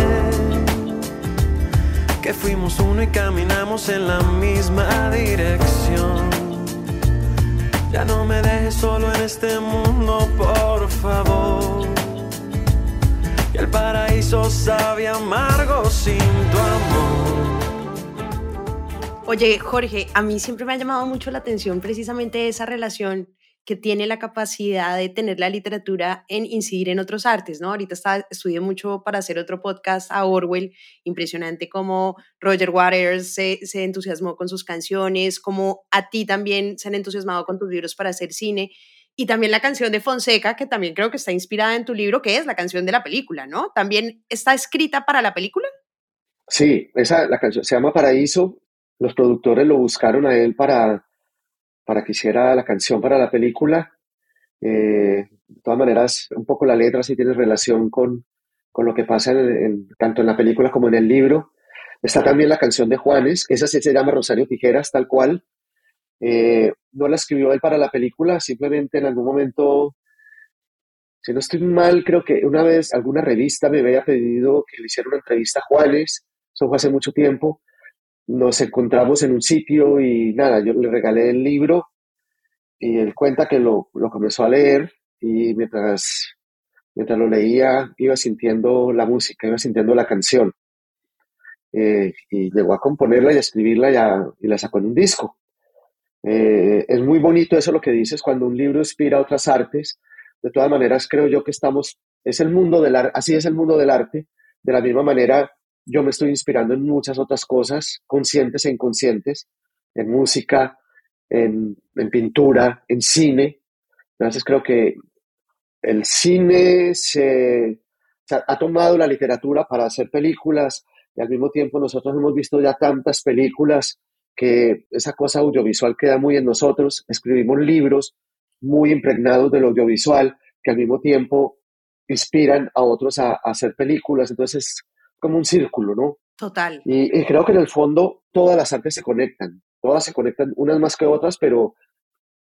que fuimos uno y caminamos en la misma dirección. Ya no me dejes solo en este mundo, por favor el paraíso sabe amargo sin tu amor. Oye, Jorge, a mí siempre me ha llamado mucho la atención precisamente esa relación que tiene la capacidad de tener la literatura en incidir en otros artes, ¿no? Ahorita está, estudié mucho para hacer otro podcast a Orwell, impresionante cómo Roger Waters se, se entusiasmó con sus canciones, como a ti también se han entusiasmado con tus libros para hacer cine y también la canción de Fonseca, que también creo que está inspirada en tu libro, que es la canción de la película, ¿no? ¿También está escrita para la película? Sí, esa, la canción se llama Paraíso. Los productores lo buscaron a él para, para que hiciera la canción para la película. Eh, de todas maneras, un poco la letra sí tiene relación con, con lo que pasa tanto en la película como en el libro. Está también la canción de Juanes, esa sí se llama Rosario Tijeras, tal cual. Eh, no la escribió él para la película, simplemente en algún momento, si no estoy mal, creo que una vez alguna revista me había pedido que le hiciera una entrevista a Juanes, eso fue hace mucho tiempo, nos encontramos en un sitio y nada, yo le regalé el libro y él cuenta que lo, lo comenzó a leer y mientras, mientras lo leía iba sintiendo la música, iba sintiendo la canción. Eh, y llegó a componerla y a escribirla y la sacó en un disco. Eh, es muy bonito eso lo que dices cuando un libro inspira otras artes. De todas maneras, creo yo que estamos, es el mundo del arte, así es el mundo del arte. De la misma manera, yo me estoy inspirando en muchas otras cosas, conscientes e inconscientes, en música, en, pintura, en cine. Entonces creo que el cine se, ha tomado la literatura para hacer películas y al mismo tiempo nosotros hemos visto ya tantas películas que esa cosa audiovisual queda muy en nosotros. Escribimos libros muy impregnados del audiovisual que al mismo tiempo inspiran a otros a, hacer películas. Entonces es como un círculo, ¿no? Total. Y, y, creo que en el fondo todas las artes se conectan, todas se conectan, unas más que otras, pero,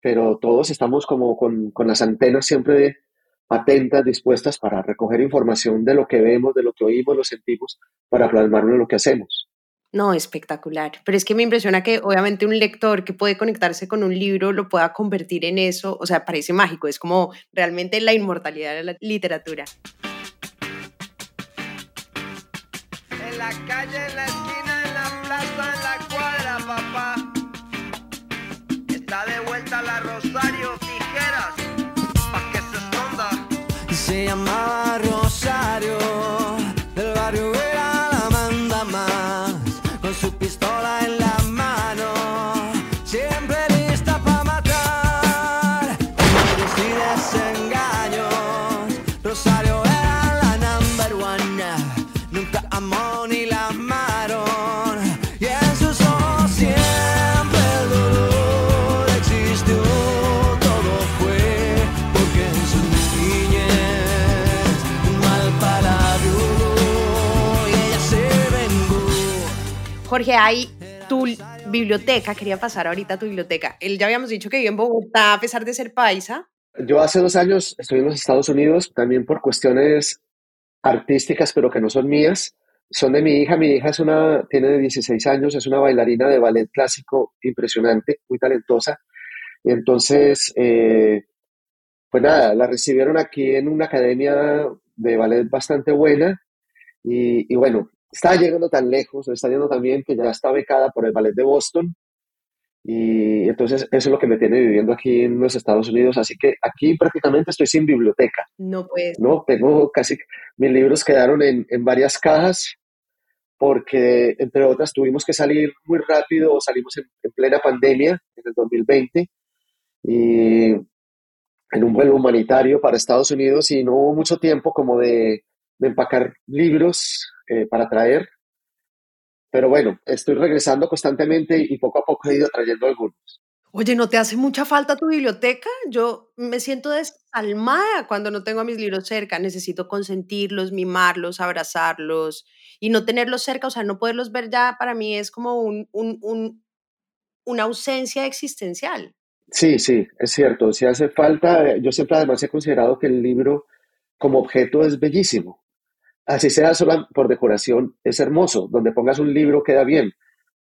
pero todos estamos como con, con las antenas siempre atentas, dispuestas para recoger información de lo que vemos, de lo que oímos, lo sentimos, para plasmarlo en lo que hacemos. No, espectacular. Pero es que me impresiona que obviamente un lector que puede conectarse con un libro lo pueda convertir en eso. O sea, parece mágico. Es como realmente la inmortalidad de la literatura. Jorge, hay tu biblioteca, quería pasar ahorita a tu biblioteca. Él ya habíamos dicho que vive en Bogotá a pesar de ser paisa. Yo hace dos años estoy en los Estados Unidos, también por cuestiones artísticas, pero que no son mías. Son de mi hija. Mi hija es una, tiene 16 años, es una bailarina de ballet clásico impresionante, muy talentosa. Entonces, eh, pues nada, la recibieron aquí en una academia de ballet bastante buena. Y, y bueno, está llegando tan lejos, está yendo tan bien que ya está becada por el ballet de Boston. Y entonces eso es lo que me tiene viviendo aquí en los Estados Unidos. Así que aquí prácticamente estoy sin biblioteca. No puedes. No, tengo casi, mis libros quedaron en, en varias cajas porque, entre otras, tuvimos que salir muy rápido, salimos en, en plena pandemia en el 2020 y en un vuelo humanitario para Estados Unidos y no hubo mucho tiempo como de, de empacar libros eh, para traer. Pero bueno, estoy regresando constantemente y poco a poco he ido trayendo algunos. Oye, ¿no te hace mucha falta tu biblioteca? Yo me siento desalmada cuando no tengo a mis libros cerca. Necesito consentirlos, mimarlos, abrazarlos y no tenerlos cerca, o sea, no poderlos ver ya para mí es como un, un, un, una ausencia existencial. Sí, sí, es cierto. Si hace falta, yo siempre además he considerado que el libro como objeto es bellísimo. Así sea solo por decoración, es hermoso. Donde pongas un libro queda bien.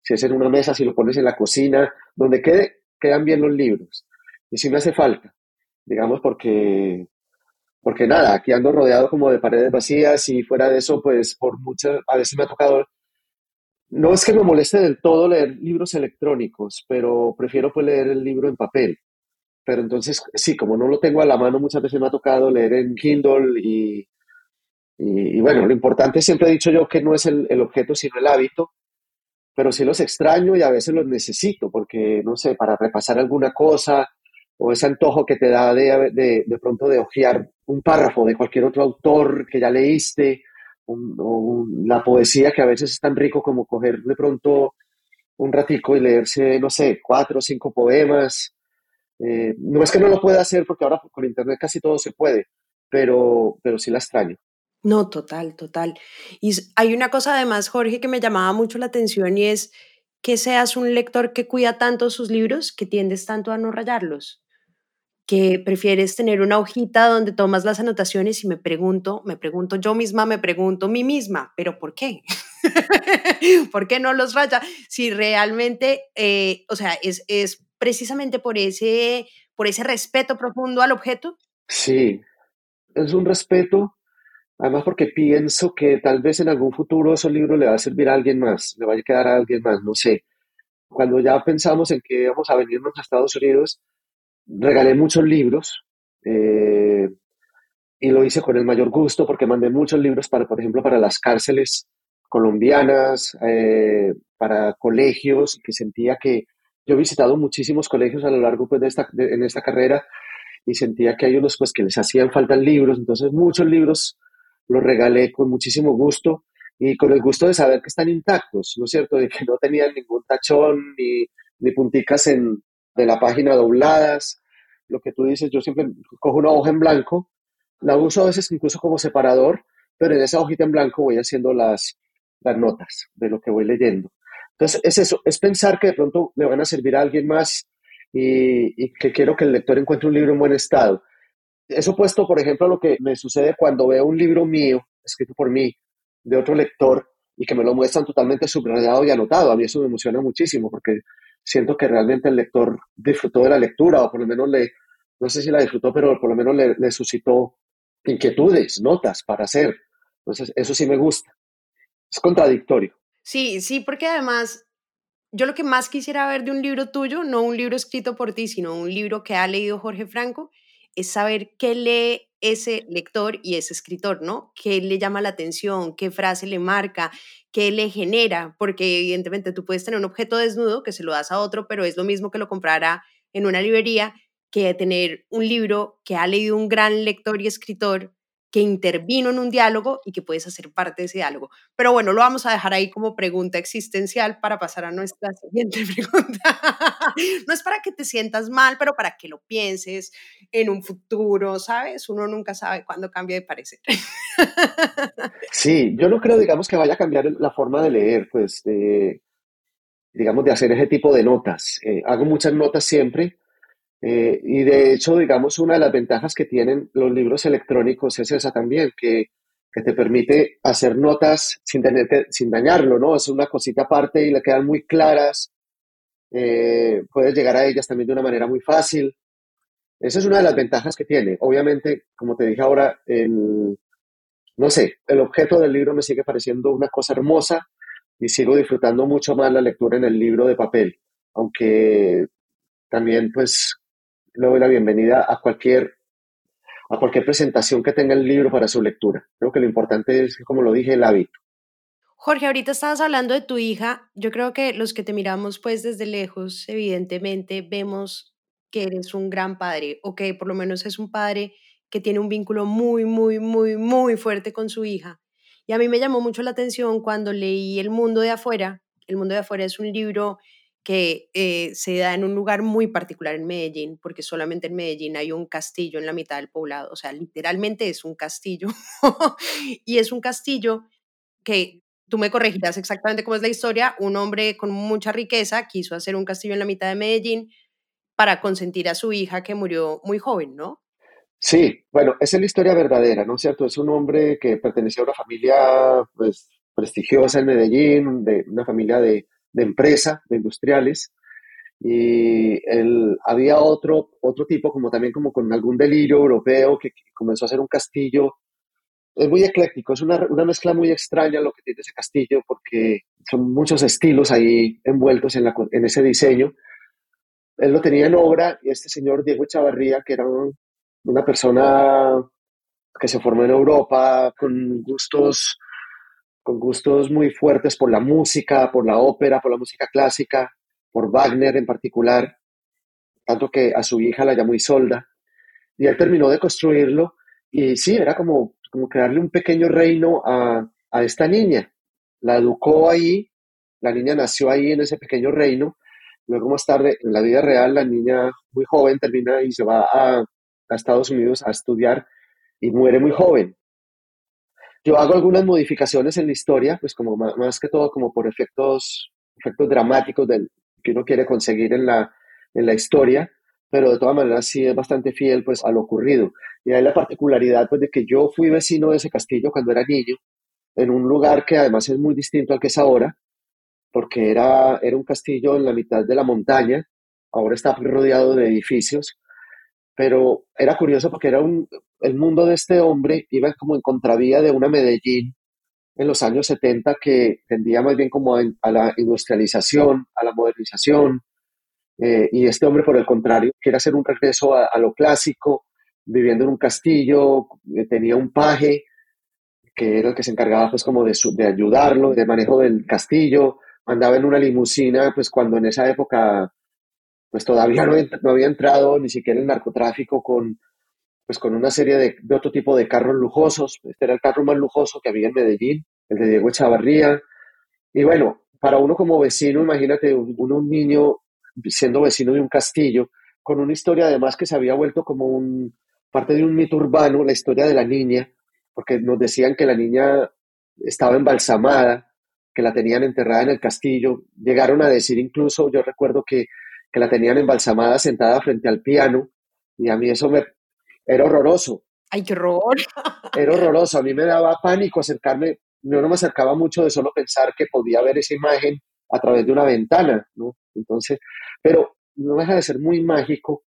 Si es en una mesa, si lo pones en la cocina, donde quede, quedan bien los libros. Y sí me hace falta, digamos, porque, porque nada, aquí ando rodeado como de paredes vacías y fuera de eso, pues por muchas, a veces me ha tocado, no es que me moleste del todo leer libros electrónicos, pero prefiero pues leer el libro en papel. Pero entonces, sí, como no lo tengo a la mano, muchas veces me ha tocado leer en Kindle y, y, y bueno, lo importante siempre he dicho yo que no es el, el objeto, sino el hábito pero sí los extraño y a veces los necesito porque, no sé, para repasar alguna cosa o ese antojo que te da de, de, de pronto de hojear un párrafo de cualquier otro autor que ya leíste, un, o un- la poesía que a veces es tan rico como coger de pronto un ratico y leerse, no sé, cuatro o cinco poemas. Eh, no es que no lo pueda hacer porque ahora con internet casi todo se puede, pero, pero sí la extraño. No, total, total. Y hay una cosa además, Jorge, que me llamaba mucho la atención y es que seas un lector que cuida tanto sus libros que tiendes tanto a no rayarlos, que prefieres tener una hojita donde tomas las anotaciones y me pregunto, me pregunto yo misma, me pregunto mí misma, pero ¿por qué? ¿Por qué no los raya? Si realmente, eh, o sea, es, es precisamente por ese, por ese respeto profundo al objeto. Sí, es un respeto, además porque pienso que tal vez en algún futuro esos libros le va a servir a alguien más, le va a quedar a alguien más, no sé. Cuando ya pensamos en que íbamos a venirnos a Estados Unidos, regalé muchos libros eh, y lo hice con el mayor gusto porque mandé muchos libros para, por ejemplo, para las cárceles colombianas, eh, para colegios, que sentía que yo he visitado muchísimos colegios a lo largo pues, de esta, en esta carrera y sentía que hay unos pues que les hacían falta libros, entonces muchos libros los regalé con muchísimo gusto y con el gusto de saber que están intactos, ¿no es cierto? De que no tenían ningún tachón ni, ni punticas en, de la página dobladas. Lo que tú dices, yo siempre cojo una hoja en blanco, la uso a veces incluso como separador, pero en esa hojita en blanco voy haciendo las, las notas de lo que voy leyendo. Entonces, es eso, es pensar que de pronto le van a servir a alguien más y, que quiero que el lector encuentre un libro en buen estado. Eso puesto, por ejemplo, a lo que me sucede cuando veo un libro mío, escrito por mí, de otro lector, y que me lo muestran totalmente subrayado y anotado. A mí eso me emociona muchísimo porque siento que realmente el lector disfrutó de la lectura, o por lo menos le, no sé si la disfrutó, pero por lo menos le, le suscitó inquietudes, notas para hacer. Entonces, eso sí me gusta. Es contradictorio. Sí, sí, porque además yo lo que más quisiera ver de un libro tuyo, no un libro escrito por ti, sino un libro que ha leído Jorge Franco, es saber qué lee ese lector y ese escritor, ¿no? ¿Qué le llama la atención? ¿Qué frase le marca? ¿Qué le genera? Porque evidentemente tú puedes tener un objeto desnudo que se lo das a otro, pero es lo mismo que lo comprara en una librería que tener un libro que ha leído un gran lector y escritor que intervino en un diálogo y que puedes hacer parte de ese diálogo. Pero bueno, lo vamos a dejar ahí como pregunta existencial para pasar a nuestra siguiente pregunta. no es para que te sientas mal, pero para que lo pienses en un futuro, ¿sabes? Uno nunca sabe cuándo cambia de parecer. sí, yo no creo, digamos, que vaya a cambiar la forma de leer, pues, digamos, de hacer ese tipo de notas. Eh, hago muchas notas siempre eh, y de hecho, digamos, una de las ventajas que tienen los libros electrónicos es esa también, que, que te permite hacer notas sin, tener sin dañarlo, ¿no? Es una cosita aparte y le quedan muy claras. Eh, puedes llegar a ellas también de una manera muy fácil. Esa es una de las ventajas que tiene. Obviamente, como te dije ahora, el, no sé, el objeto del libro me sigue pareciendo una cosa hermosa y sigo disfrutando mucho más la lectura en el libro de papel, aunque también pues le doy la bienvenida a cualquier, a cualquier presentación que tenga el libro para su lectura. Creo que lo importante es, como lo dije, el hábito. Jorge, ahorita estabas hablando de tu hija. Yo creo que los que te miramos pues desde lejos, evidentemente vemos que eres un gran padre o que por lo menos es un padre que tiene un vínculo muy, muy, muy, muy fuerte con su hija. Y a mí me llamó mucho la atención cuando leí El mundo de afuera. El mundo de afuera es un libro que eh, se da en un lugar muy particular en Medellín, porque solamente en Medellín hay un castillo en la mitad del poblado, o sea, literalmente es un castillo. y es un castillo que tú me corregirás exactamente cómo es la historia, un hombre con mucha riqueza quiso hacer un castillo en la mitad de Medellín para consentir a su hija que murió muy joven, ¿no? Sí, bueno, es la historia verdadera, ¿no es cierto? Es un hombre que pertenecía a una familia pues, prestigiosa en Medellín, de una familia de, de empresa, de industriales, y él, había otro, otro tipo, como también como con algún delirio europeo, que, comenzó a hacer un castillo. Es muy ecléctico, es una, una, mezcla muy extraña lo que tiene ese castillo, porque son muchos estilos ahí envueltos en, la, en ese diseño. Él lo tenía en obra, y este señor Diego Chavarría, que era una persona que se formó en Europa, con gustos con gustos muy fuertes por la música, por la ópera, por la música clásica, por Wagner en particular, tanto que a su hija la llamó Isolda, y él terminó de construirlo, y sí, era como, como crearle un pequeño reino a, a esta niña. La educó ahí, la niña nació ahí en ese pequeño reino, luego más tarde, en la vida real, la niña muy joven termina y se va a, a Estados Unidos a estudiar y muere muy joven. Yo hago algunas modificaciones en la historia, pues como más, que todo como por efectos, efectos dramáticos del, que uno quiere conseguir en la, en la historia, pero de todas maneras sí es bastante fiel pues a lo ocurrido. Y hay la particularidad pues de que yo fui vecino de ese castillo cuando era niño, en un lugar que además es muy distinto al que es ahora, porque era, era un castillo en la mitad de la montaña, ahora está rodeado de edificios, pero era curioso porque era un, el mundo de este hombre iba como en contravía de una Medellín en los años 70 que tendía más bien como a, la industrialización, a la modernización, eh, y este hombre por el contrario quiere hacer un regreso a, lo clásico, viviendo en un castillo, eh, tenía un paje, que era el que se encargaba pues como de, de ayudarlo, de manejo del castillo, andaba en una limusina, pues cuando en esa época pues todavía no, había entrado ni siquiera el narcotráfico con, pues con una serie de, de, otro tipo de carros lujosos. Este era el carro más lujoso que había en Medellín, el de Diego Echavarría. Y bueno, para uno como vecino, imagínate, uno un niño siendo vecino de un castillo, con una historia además que se había vuelto como un, parte de un mito urbano, la historia de la niña, porque nos decían que la niña estaba embalsamada, que la tenían enterrada en el castillo. Llegaron a decir incluso, yo recuerdo que, que la tenían embalsamada sentada frente al piano, y a mí eso me era horroroso. ¡Ay, qué horror! Era horroroso, a mí me daba pánico acercarme, yo no me acercaba mucho de solo pensar que podía ver esa imagen a través de una ventana, ¿no? Entonces, pero no deja de ser muy mágico,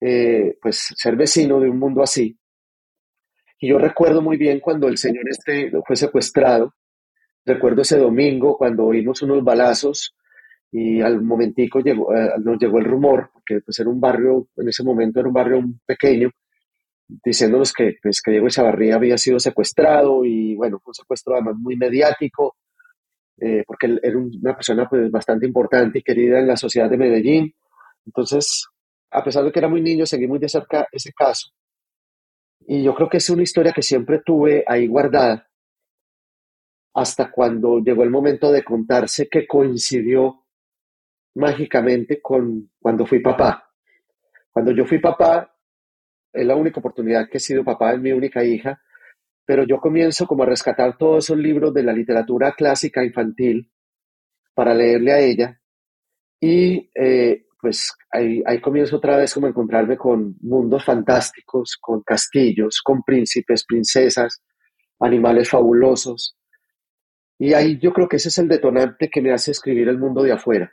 eh, pues, ser vecino de un mundo así. Y yo recuerdo muy bien cuando el señor este fue secuestrado, recuerdo ese domingo cuando oímos unos balazos y al momentico llegó, eh, nos llegó el rumor, que pues era un barrio, en ese momento era un barrio pequeño, diciéndonos que, pues, que Diego Echavarría había sido secuestrado y bueno, fue un secuestro además muy mediático, eh, porque él era una persona pues, bastante importante y querida en la sociedad de Medellín. Entonces, a pesar de que era muy niño, seguí muy de cerca ese caso. Y yo creo que es una historia que siempre tuve ahí guardada hasta cuando llegó el momento de contarse que coincidió mágicamente con cuando fui papá. Cuando yo fui papá, es la única oportunidad que he sido papá, es mi única hija, pero yo comienzo como a rescatar todos esos libros de la literatura clásica infantil para leerle a ella y eh, pues ahí, ahí comienzo otra vez como a encontrarme con mundos fantásticos, con castillos, con príncipes, princesas, animales fabulosos. Y ahí yo creo que ese es el detonante que me hace escribir el mundo de afuera,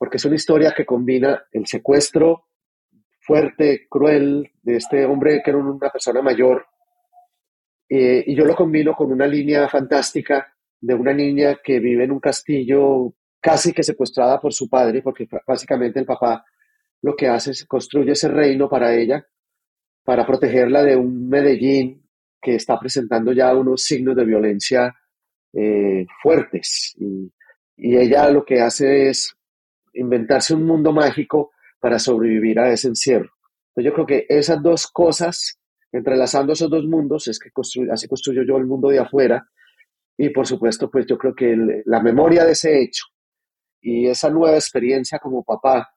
porque es una historia que combina el secuestro fuerte, cruel, de este hombre que era una persona mayor, eh, y yo lo combino con una línea fantástica de una niña que vive en un castillo casi que secuestrada por su padre, porque básicamente el papá lo que hace es construye ese reino para ella, para protegerla de un Medellín que está presentando ya unos signos de violencia eh, fuertes. Y, y ella lo que hace es inventarse un mundo mágico para sobrevivir a ese encierro. Entonces yo creo que esas dos cosas, entrelazando esos dos mundos, es que así construyo yo el mundo de afuera. Y por supuesto, pues yo creo que la memoria de ese hecho y esa nueva experiencia como papá,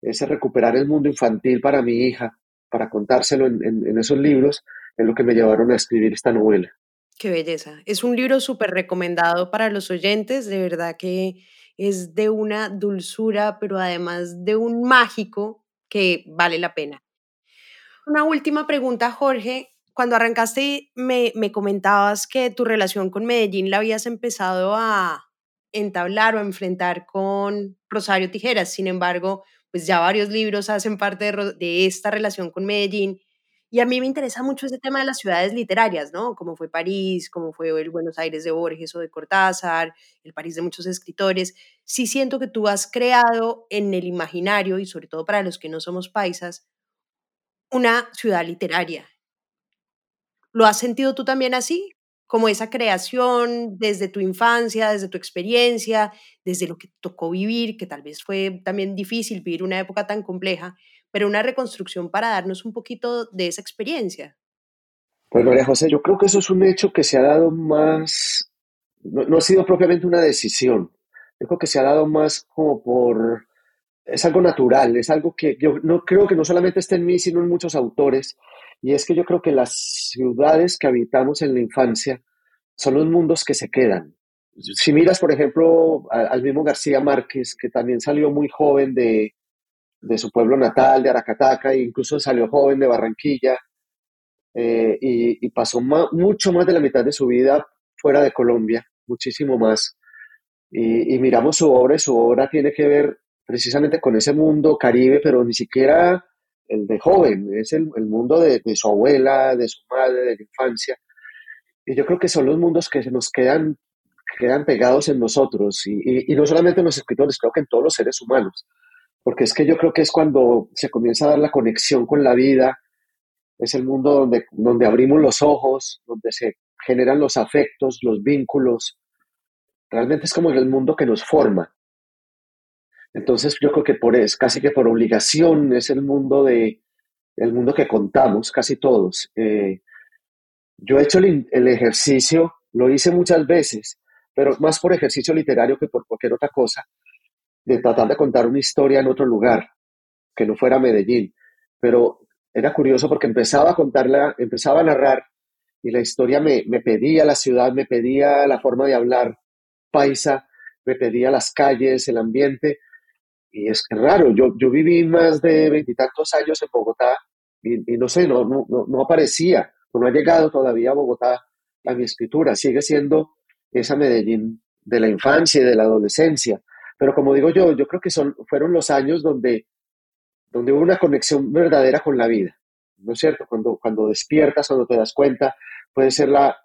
ese recuperar el mundo infantil para mi hija, para contárselo en, en esos libros, es lo que me llevaron a escribir esta novela. Qué belleza. Es un libro súper recomendado para los oyentes, de verdad que es de una dulzura, pero además de un mágico que vale la pena. Una última pregunta, Jorge. Cuando arrancaste me, me comentabas que tu relación con Medellín la habías empezado a entablar o enfrentar con Rosario Tijeras. Sin embargo, pues ya varios libros hacen parte de, de esta relación con Medellín y a mí me interesa mucho ese tema de las ciudades literarias, ¿no? Como fue París, como fue el Buenos Aires de Borges o de Cortázar, el París de muchos escritores. Sí siento que tú has creado en el imaginario, y sobre todo para los que no somos paisas, una ciudad literaria. ¿Lo has sentido tú también así? Como esa creación desde tu infancia, desde tu experiencia, desde lo que tocó vivir, que tal vez fue también difícil vivir una época tan compleja, pero una reconstrucción para darnos un poquito de esa experiencia. Pues María José, yo creo que eso es un hecho que se ha dado más, no, ha sido propiamente una decisión, yo creo que se ha dado más como por, es algo natural, es algo que yo no creo que no solamente esté en mí, sino en muchos autores, y es que yo creo que las ciudades que habitamos en la infancia son los mundos que se quedan. Si miras, por ejemplo, al mismo García Márquez, que también salió muy joven de, de su pueblo natal, de Aracataca, e incluso salió joven de Barranquilla eh, y, pasó mucho más de la mitad de su vida fuera de Colombia, muchísimo más. Y, miramos su obra y su obra tiene que ver precisamente con ese mundo caribe, pero ni siquiera el de joven, es el, mundo de, su abuela, de su madre, de la infancia. Y yo creo que son los mundos que se nos quedan, quedan pegados en nosotros, y, y no solamente en los escritores, creo que en todos los seres humanos porque es que yo creo que es cuando se comienza a dar la conexión con la vida, es el mundo donde, donde abrimos los ojos, donde se generan los afectos, los vínculos. Realmente es como el mundo que nos forma. Entonces yo creo que por es casi que por obligación es el mundo de el mundo que contamos casi todos. Eh, yo he hecho el, el, ejercicio, lo hice muchas veces, pero más por ejercicio literario que por cualquier otra cosa, de tratar de contar una historia en otro lugar que no fuera Medellín. Pero era curioso porque empezaba a contarla, empezaba a narrar y la historia me, me pedía la ciudad, me pedía la forma de hablar paisa, me pedía las calles, el ambiente. Y es raro, yo, yo viví más de veintitantos años en Bogotá y, no sé, no, no, no aparecía, no ha llegado todavía a Bogotá a mi escritura, sigue siendo esa Medellín de la infancia y de la adolescencia. Pero como digo yo, yo creo que son, fueron los años donde, donde hubo una conexión verdadera con la vida, ¿no es cierto? Cuando, cuando despiertas, cuando te das cuenta, puede ser la,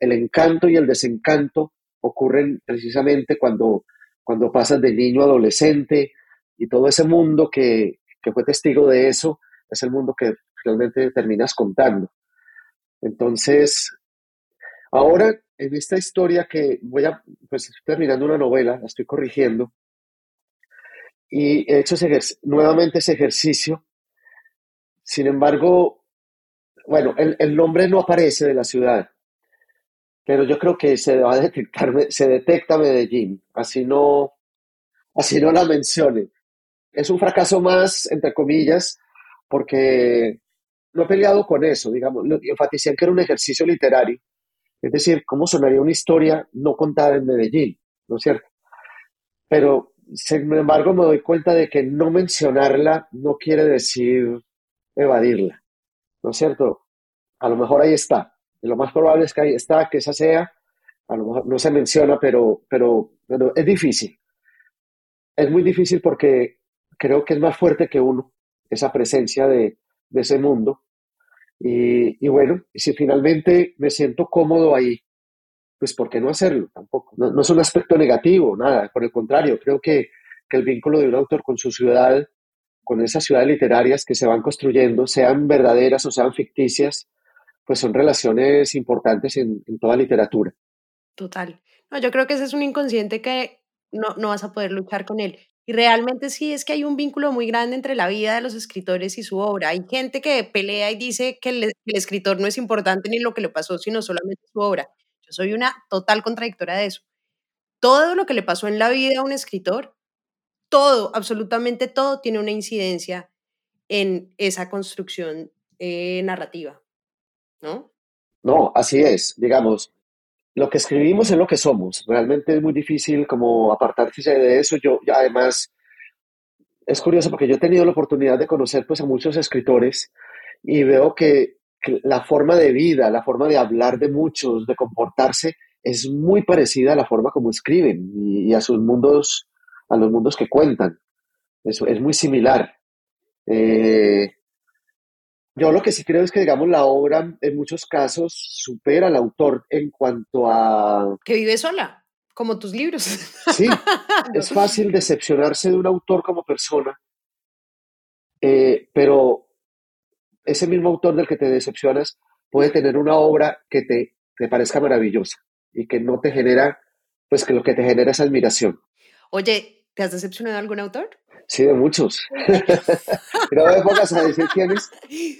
el encanto y el desencanto ocurren precisamente cuando, cuando pasas de niño a adolescente y todo ese mundo que, que fue testigo de eso es el mundo que realmente terminas contando. Entonces, ahora en esta historia que voy a, pues estoy terminando una novela, la estoy corrigiendo, y he hecho ese nuevamente ese ejercicio. Sin embargo, bueno, el, el, nombre no aparece de la ciudad, pero yo creo que se va a detectar, se detecta Medellín, así no, así no la mencione. Es un fracaso más, entre comillas, porque no he peleado con eso, digamos, enfaticé en que era un ejercicio literario, es decir, cómo sonaría una historia no contada en Medellín, ¿no es cierto? Pero, sin embargo, me doy cuenta de que no mencionarla no quiere decir evadirla, ¿no es cierto? A lo mejor ahí está, y lo más probable es que ahí está, que esa sea, a lo mejor no se menciona, pero, pero, pero es difícil. Es muy difícil porque creo que es más fuerte que uno, esa presencia de, de ese mundo. Y, y, bueno, si finalmente me siento cómodo ahí, pues ¿por qué no hacerlo? Tampoco. No, es un aspecto negativo, nada. Por el contrario, creo que, que, el vínculo de un autor con su ciudad, con esas ciudades literarias que se van construyendo, sean verdaderas o sean ficticias, pues son relaciones importantes en, en toda literatura. Total. No, yo creo que ese es un inconsciente que no, no vas a poder luchar con él. Y realmente sí es que hay un vínculo muy grande entre la vida de los escritores y su obra. Hay gente que pelea y dice que el, escritor no es importante ni lo que le pasó, sino solamente su obra. Yo soy una total contradictora de eso. Todo lo que le pasó en la vida a un escritor, todo, absolutamente todo, tiene una incidencia en esa construcción eh, narrativa, ¿no? No, así es. Digamos, lo que escribimos es lo que somos. Realmente es muy difícil como apartarse de eso. Yo, además, es curioso porque yo he tenido la oportunidad de conocer pues a muchos escritores y veo que, que, la forma de vida, la forma de hablar de muchos, de comportarse, es muy parecida a la forma como escriben y, y a sus mundos, a los mundos que cuentan. Eso es muy similar. Eh, yo lo que sí creo es que, digamos, la obra en muchos casos supera al autor en cuanto a... Que vive sola, como tus libros. Sí, es fácil decepcionarse de un autor como persona, eh, pero ese mismo autor del que te decepcionas puede tener una obra que te, te parezca maravillosa y que no te genera, pues que lo que te genera es admiración. Oye, ¿te has decepcionado de algún autor? Sí, de muchos. pero me pongas a decir quiénes.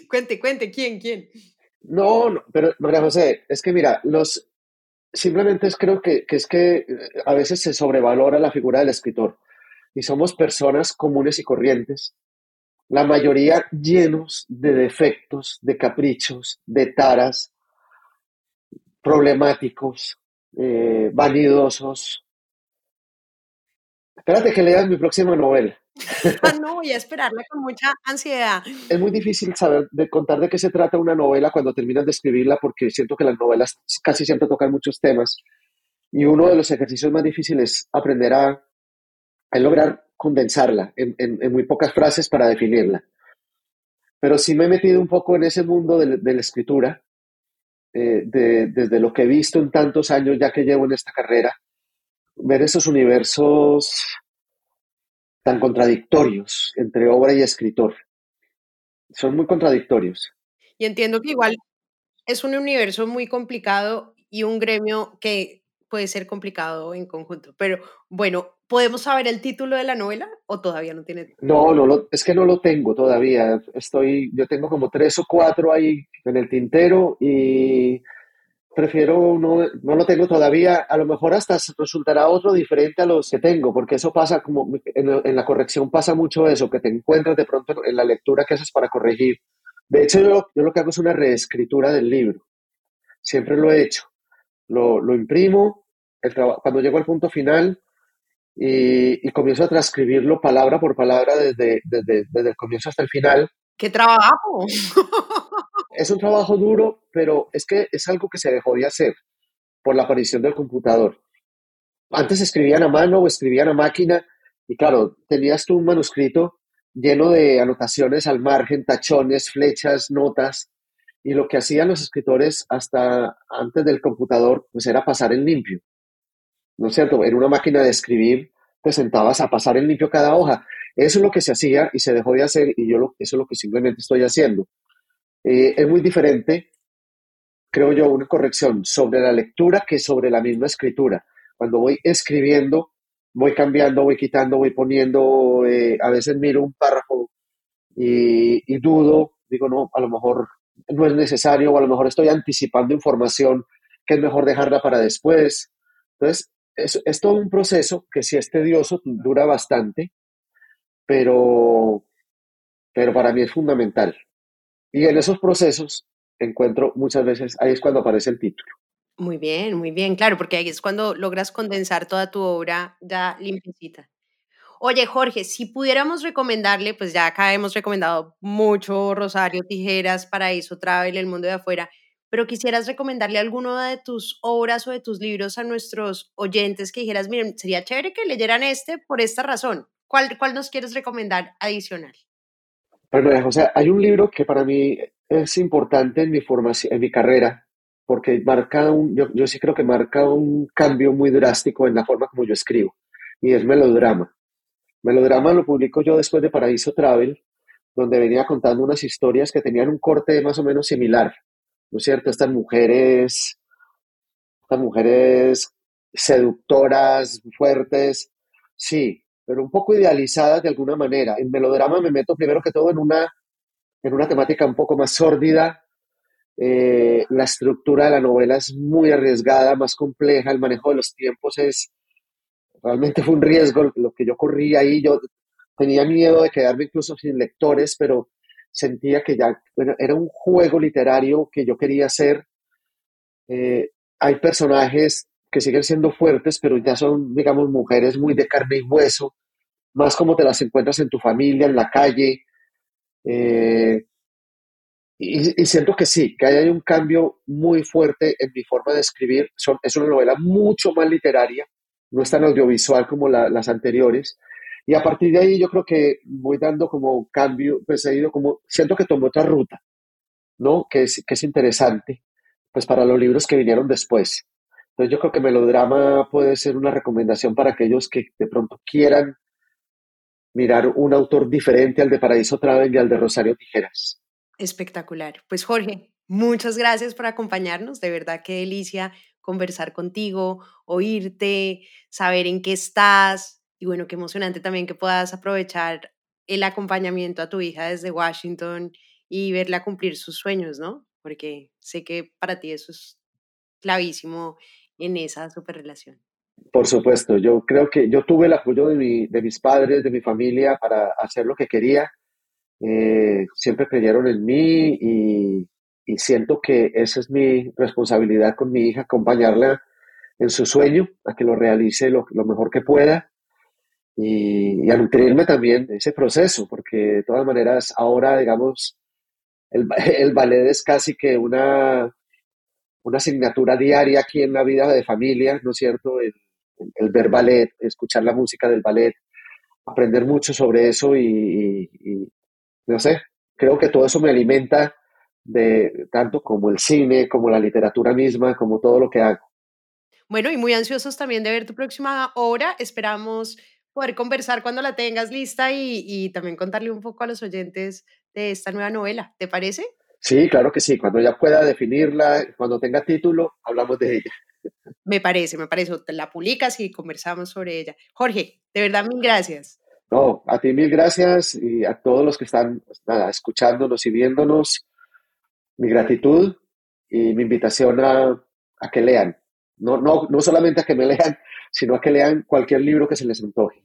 Cuente, cuente, ¿quién, quién? No, no, pero María José, es que mira, los simplemente es, creo que, que es que a veces se sobrevalora la figura del escritor y somos personas comunes y corrientes, la mayoría llenos de defectos, de caprichos, de taras, problemáticos, eh, vanidosos. Espérate que leas mi próxima novela. Ah, no, voy a esperarla con mucha ansiedad. Es muy difícil saber de contar de qué se trata una novela cuando terminas de escribirla porque siento que las novelas casi siempre tocan muchos temas y uno de los ejercicios más difíciles es aprender a, a lograr condensarla en, en, en, muy pocas frases para definirla. Pero sí me he metido un poco en ese mundo de, de la escritura, eh, de, desde lo que he visto en tantos años ya que llevo en esta carrera, ver esos universos tan contradictorios entre obra y escritor. Son muy contradictorios. Y entiendo que igual es un universo muy complicado y un gremio que puede ser complicado en conjunto. Pero bueno, ¿podemos saber el título de la novela o todavía no tiene? No, no lo, es que no lo tengo todavía. Estoy, yo tengo como tres o cuatro ahí en el tintero y prefiero, no, no lo tengo todavía. A lo mejor hasta resultará otro diferente a los que tengo, porque eso pasa como en, en la corrección pasa mucho eso, que te encuentras de pronto en la lectura que haces para corregir. De hecho, yo, yo lo que hago es una reescritura del libro. Siempre lo he hecho. Lo, lo imprimo, el cuando llego al punto final y, y, comienzo a transcribirlo palabra por palabra desde, desde, desde el comienzo hasta el final. ¡Qué trabajo! es un trabajo duro, pero es que es algo que se dejó de hacer por la aparición del computador. Antes escribían a mano o escribían a máquina y claro, tenías tú un manuscrito lleno de anotaciones al margen, tachones, flechas, notas, y lo que hacían los escritores hasta antes del computador, pues era pasar en limpio. ¿No es cierto? En una máquina de escribir te sentabas a pasar en limpio cada hoja. Eso es lo que se hacía y se dejó de hacer y yo lo, eso es lo que simplemente estoy haciendo. Eh, es muy diferente, creo yo, una corrección sobre la lectura que sobre la misma escritura. Cuando voy escribiendo, voy cambiando, voy quitando, voy poniendo, eh, a veces miro un párrafo y, y, dudo, digo, no, a lo mejor no es necesario o a lo mejor estoy anticipando información que es mejor dejarla para después. Entonces, es, es todo un proceso que si es tedioso, dura bastante, pero, pero para mí es fundamental. Y en esos procesos encuentro muchas veces, ahí es cuando aparece el título. Muy bien, muy bien, claro, porque ahí es cuando logras condensar toda tu obra ya limpiecita. Oye, Jorge, si pudiéramos recomendarle, pues ya acá hemos recomendado mucho Rosario Tijeras, Paraíso Travel, El Mundo de Afuera, pero quisieras recomendarle alguna de tus obras o de tus libros a nuestros oyentes que dijeras, miren, sería chévere que leyeran este por esta razón. ¿Cuál, cuál nos quieres recomendar adicional? Bueno, o sea, hay un libro que para mí es importante en mi formación, en mi carrera, porque marca un, yo, yo sí creo que marca un cambio muy drástico en la forma como yo escribo, y es Melodrama. Melodrama lo publico yo después de Paraíso Travel, donde venía contando unas historias que tenían un corte más o menos similar, ¿no es cierto? Estas mujeres, estas mujeres seductoras, fuertes, sí, pero un poco idealizadas de alguna manera. En melodrama me meto primero que todo en una, en una temática un poco más sórdida. Eh, la estructura de la novela es muy arriesgada, más compleja, el manejo de los tiempos es, realmente fue un riesgo lo que yo corrí ahí. Yo tenía miedo de quedarme incluso sin lectores, pero sentía que ya bueno, era un juego literario que yo quería hacer. Eh, hay personajes que siguen siendo fuertes, pero ya son, digamos, mujeres muy de carne y hueso, más como te las encuentras en tu familia, en la calle. Eh, y, siento que sí, que hay un cambio muy fuerte en mi forma de escribir. Son, es una novela mucho más literaria, no es tan audiovisual como la, las anteriores. Y a partir de ahí yo creo que voy dando como cambio, pues he ido como, siento que tomé otra ruta, ¿no? Que es, que es interesante, pues para los libros que vinieron después. Entonces yo creo que melodrama puede ser una recomendación para aquellos que de pronto quieran mirar un autor diferente al de Paraíso Travel y al de Rosario Tijeras. Espectacular. Pues Jorge, muchas gracias por acompañarnos. De verdad qué delicia conversar contigo, oírte, saber en qué estás y bueno, qué emocionante también que puedas aprovechar el acompañamiento a tu hija desde Washington y verla cumplir sus sueños, ¿no? Porque sé que para ti eso es clavísimo en esa super relación. Por supuesto, yo creo que yo tuve el apoyo de, mi, de mis padres, de mi familia para hacer lo que quería. Eh, siempre creyeron en mí y, y, siento que esa es mi responsabilidad con mi hija, acompañarla en su sueño, a que lo realice lo, lo mejor que pueda y, y, a nutrirme también de ese proceso, porque de todas maneras ahora, digamos, el, el ballet es casi que una, una asignatura diaria aquí en la vida de familia, ¿no es cierto? El, el ver ballet, escuchar la música del ballet, aprender mucho sobre eso y, no sé, creo que todo eso me alimenta de tanto como el cine, como la literatura misma, como todo lo que hago. Bueno, y muy ansiosos también de ver tu próxima obra. Esperamos poder conversar cuando la tengas lista y también contarle un poco a los oyentes de esta nueva novela. ¿Te parece? Sí, claro que sí. Cuando ya pueda definirla, cuando tenga título, hablamos de ella. Me parece, me parece. La publicas y conversamos sobre ella. Jorge, de verdad, mil gracias. No, a ti mil gracias y a todos los que están nada, escuchándonos y viéndonos. Mi gratitud y mi invitación a, a que lean. No, no, no solamente a que me lean, sino a que lean cualquier libro que se les antoje.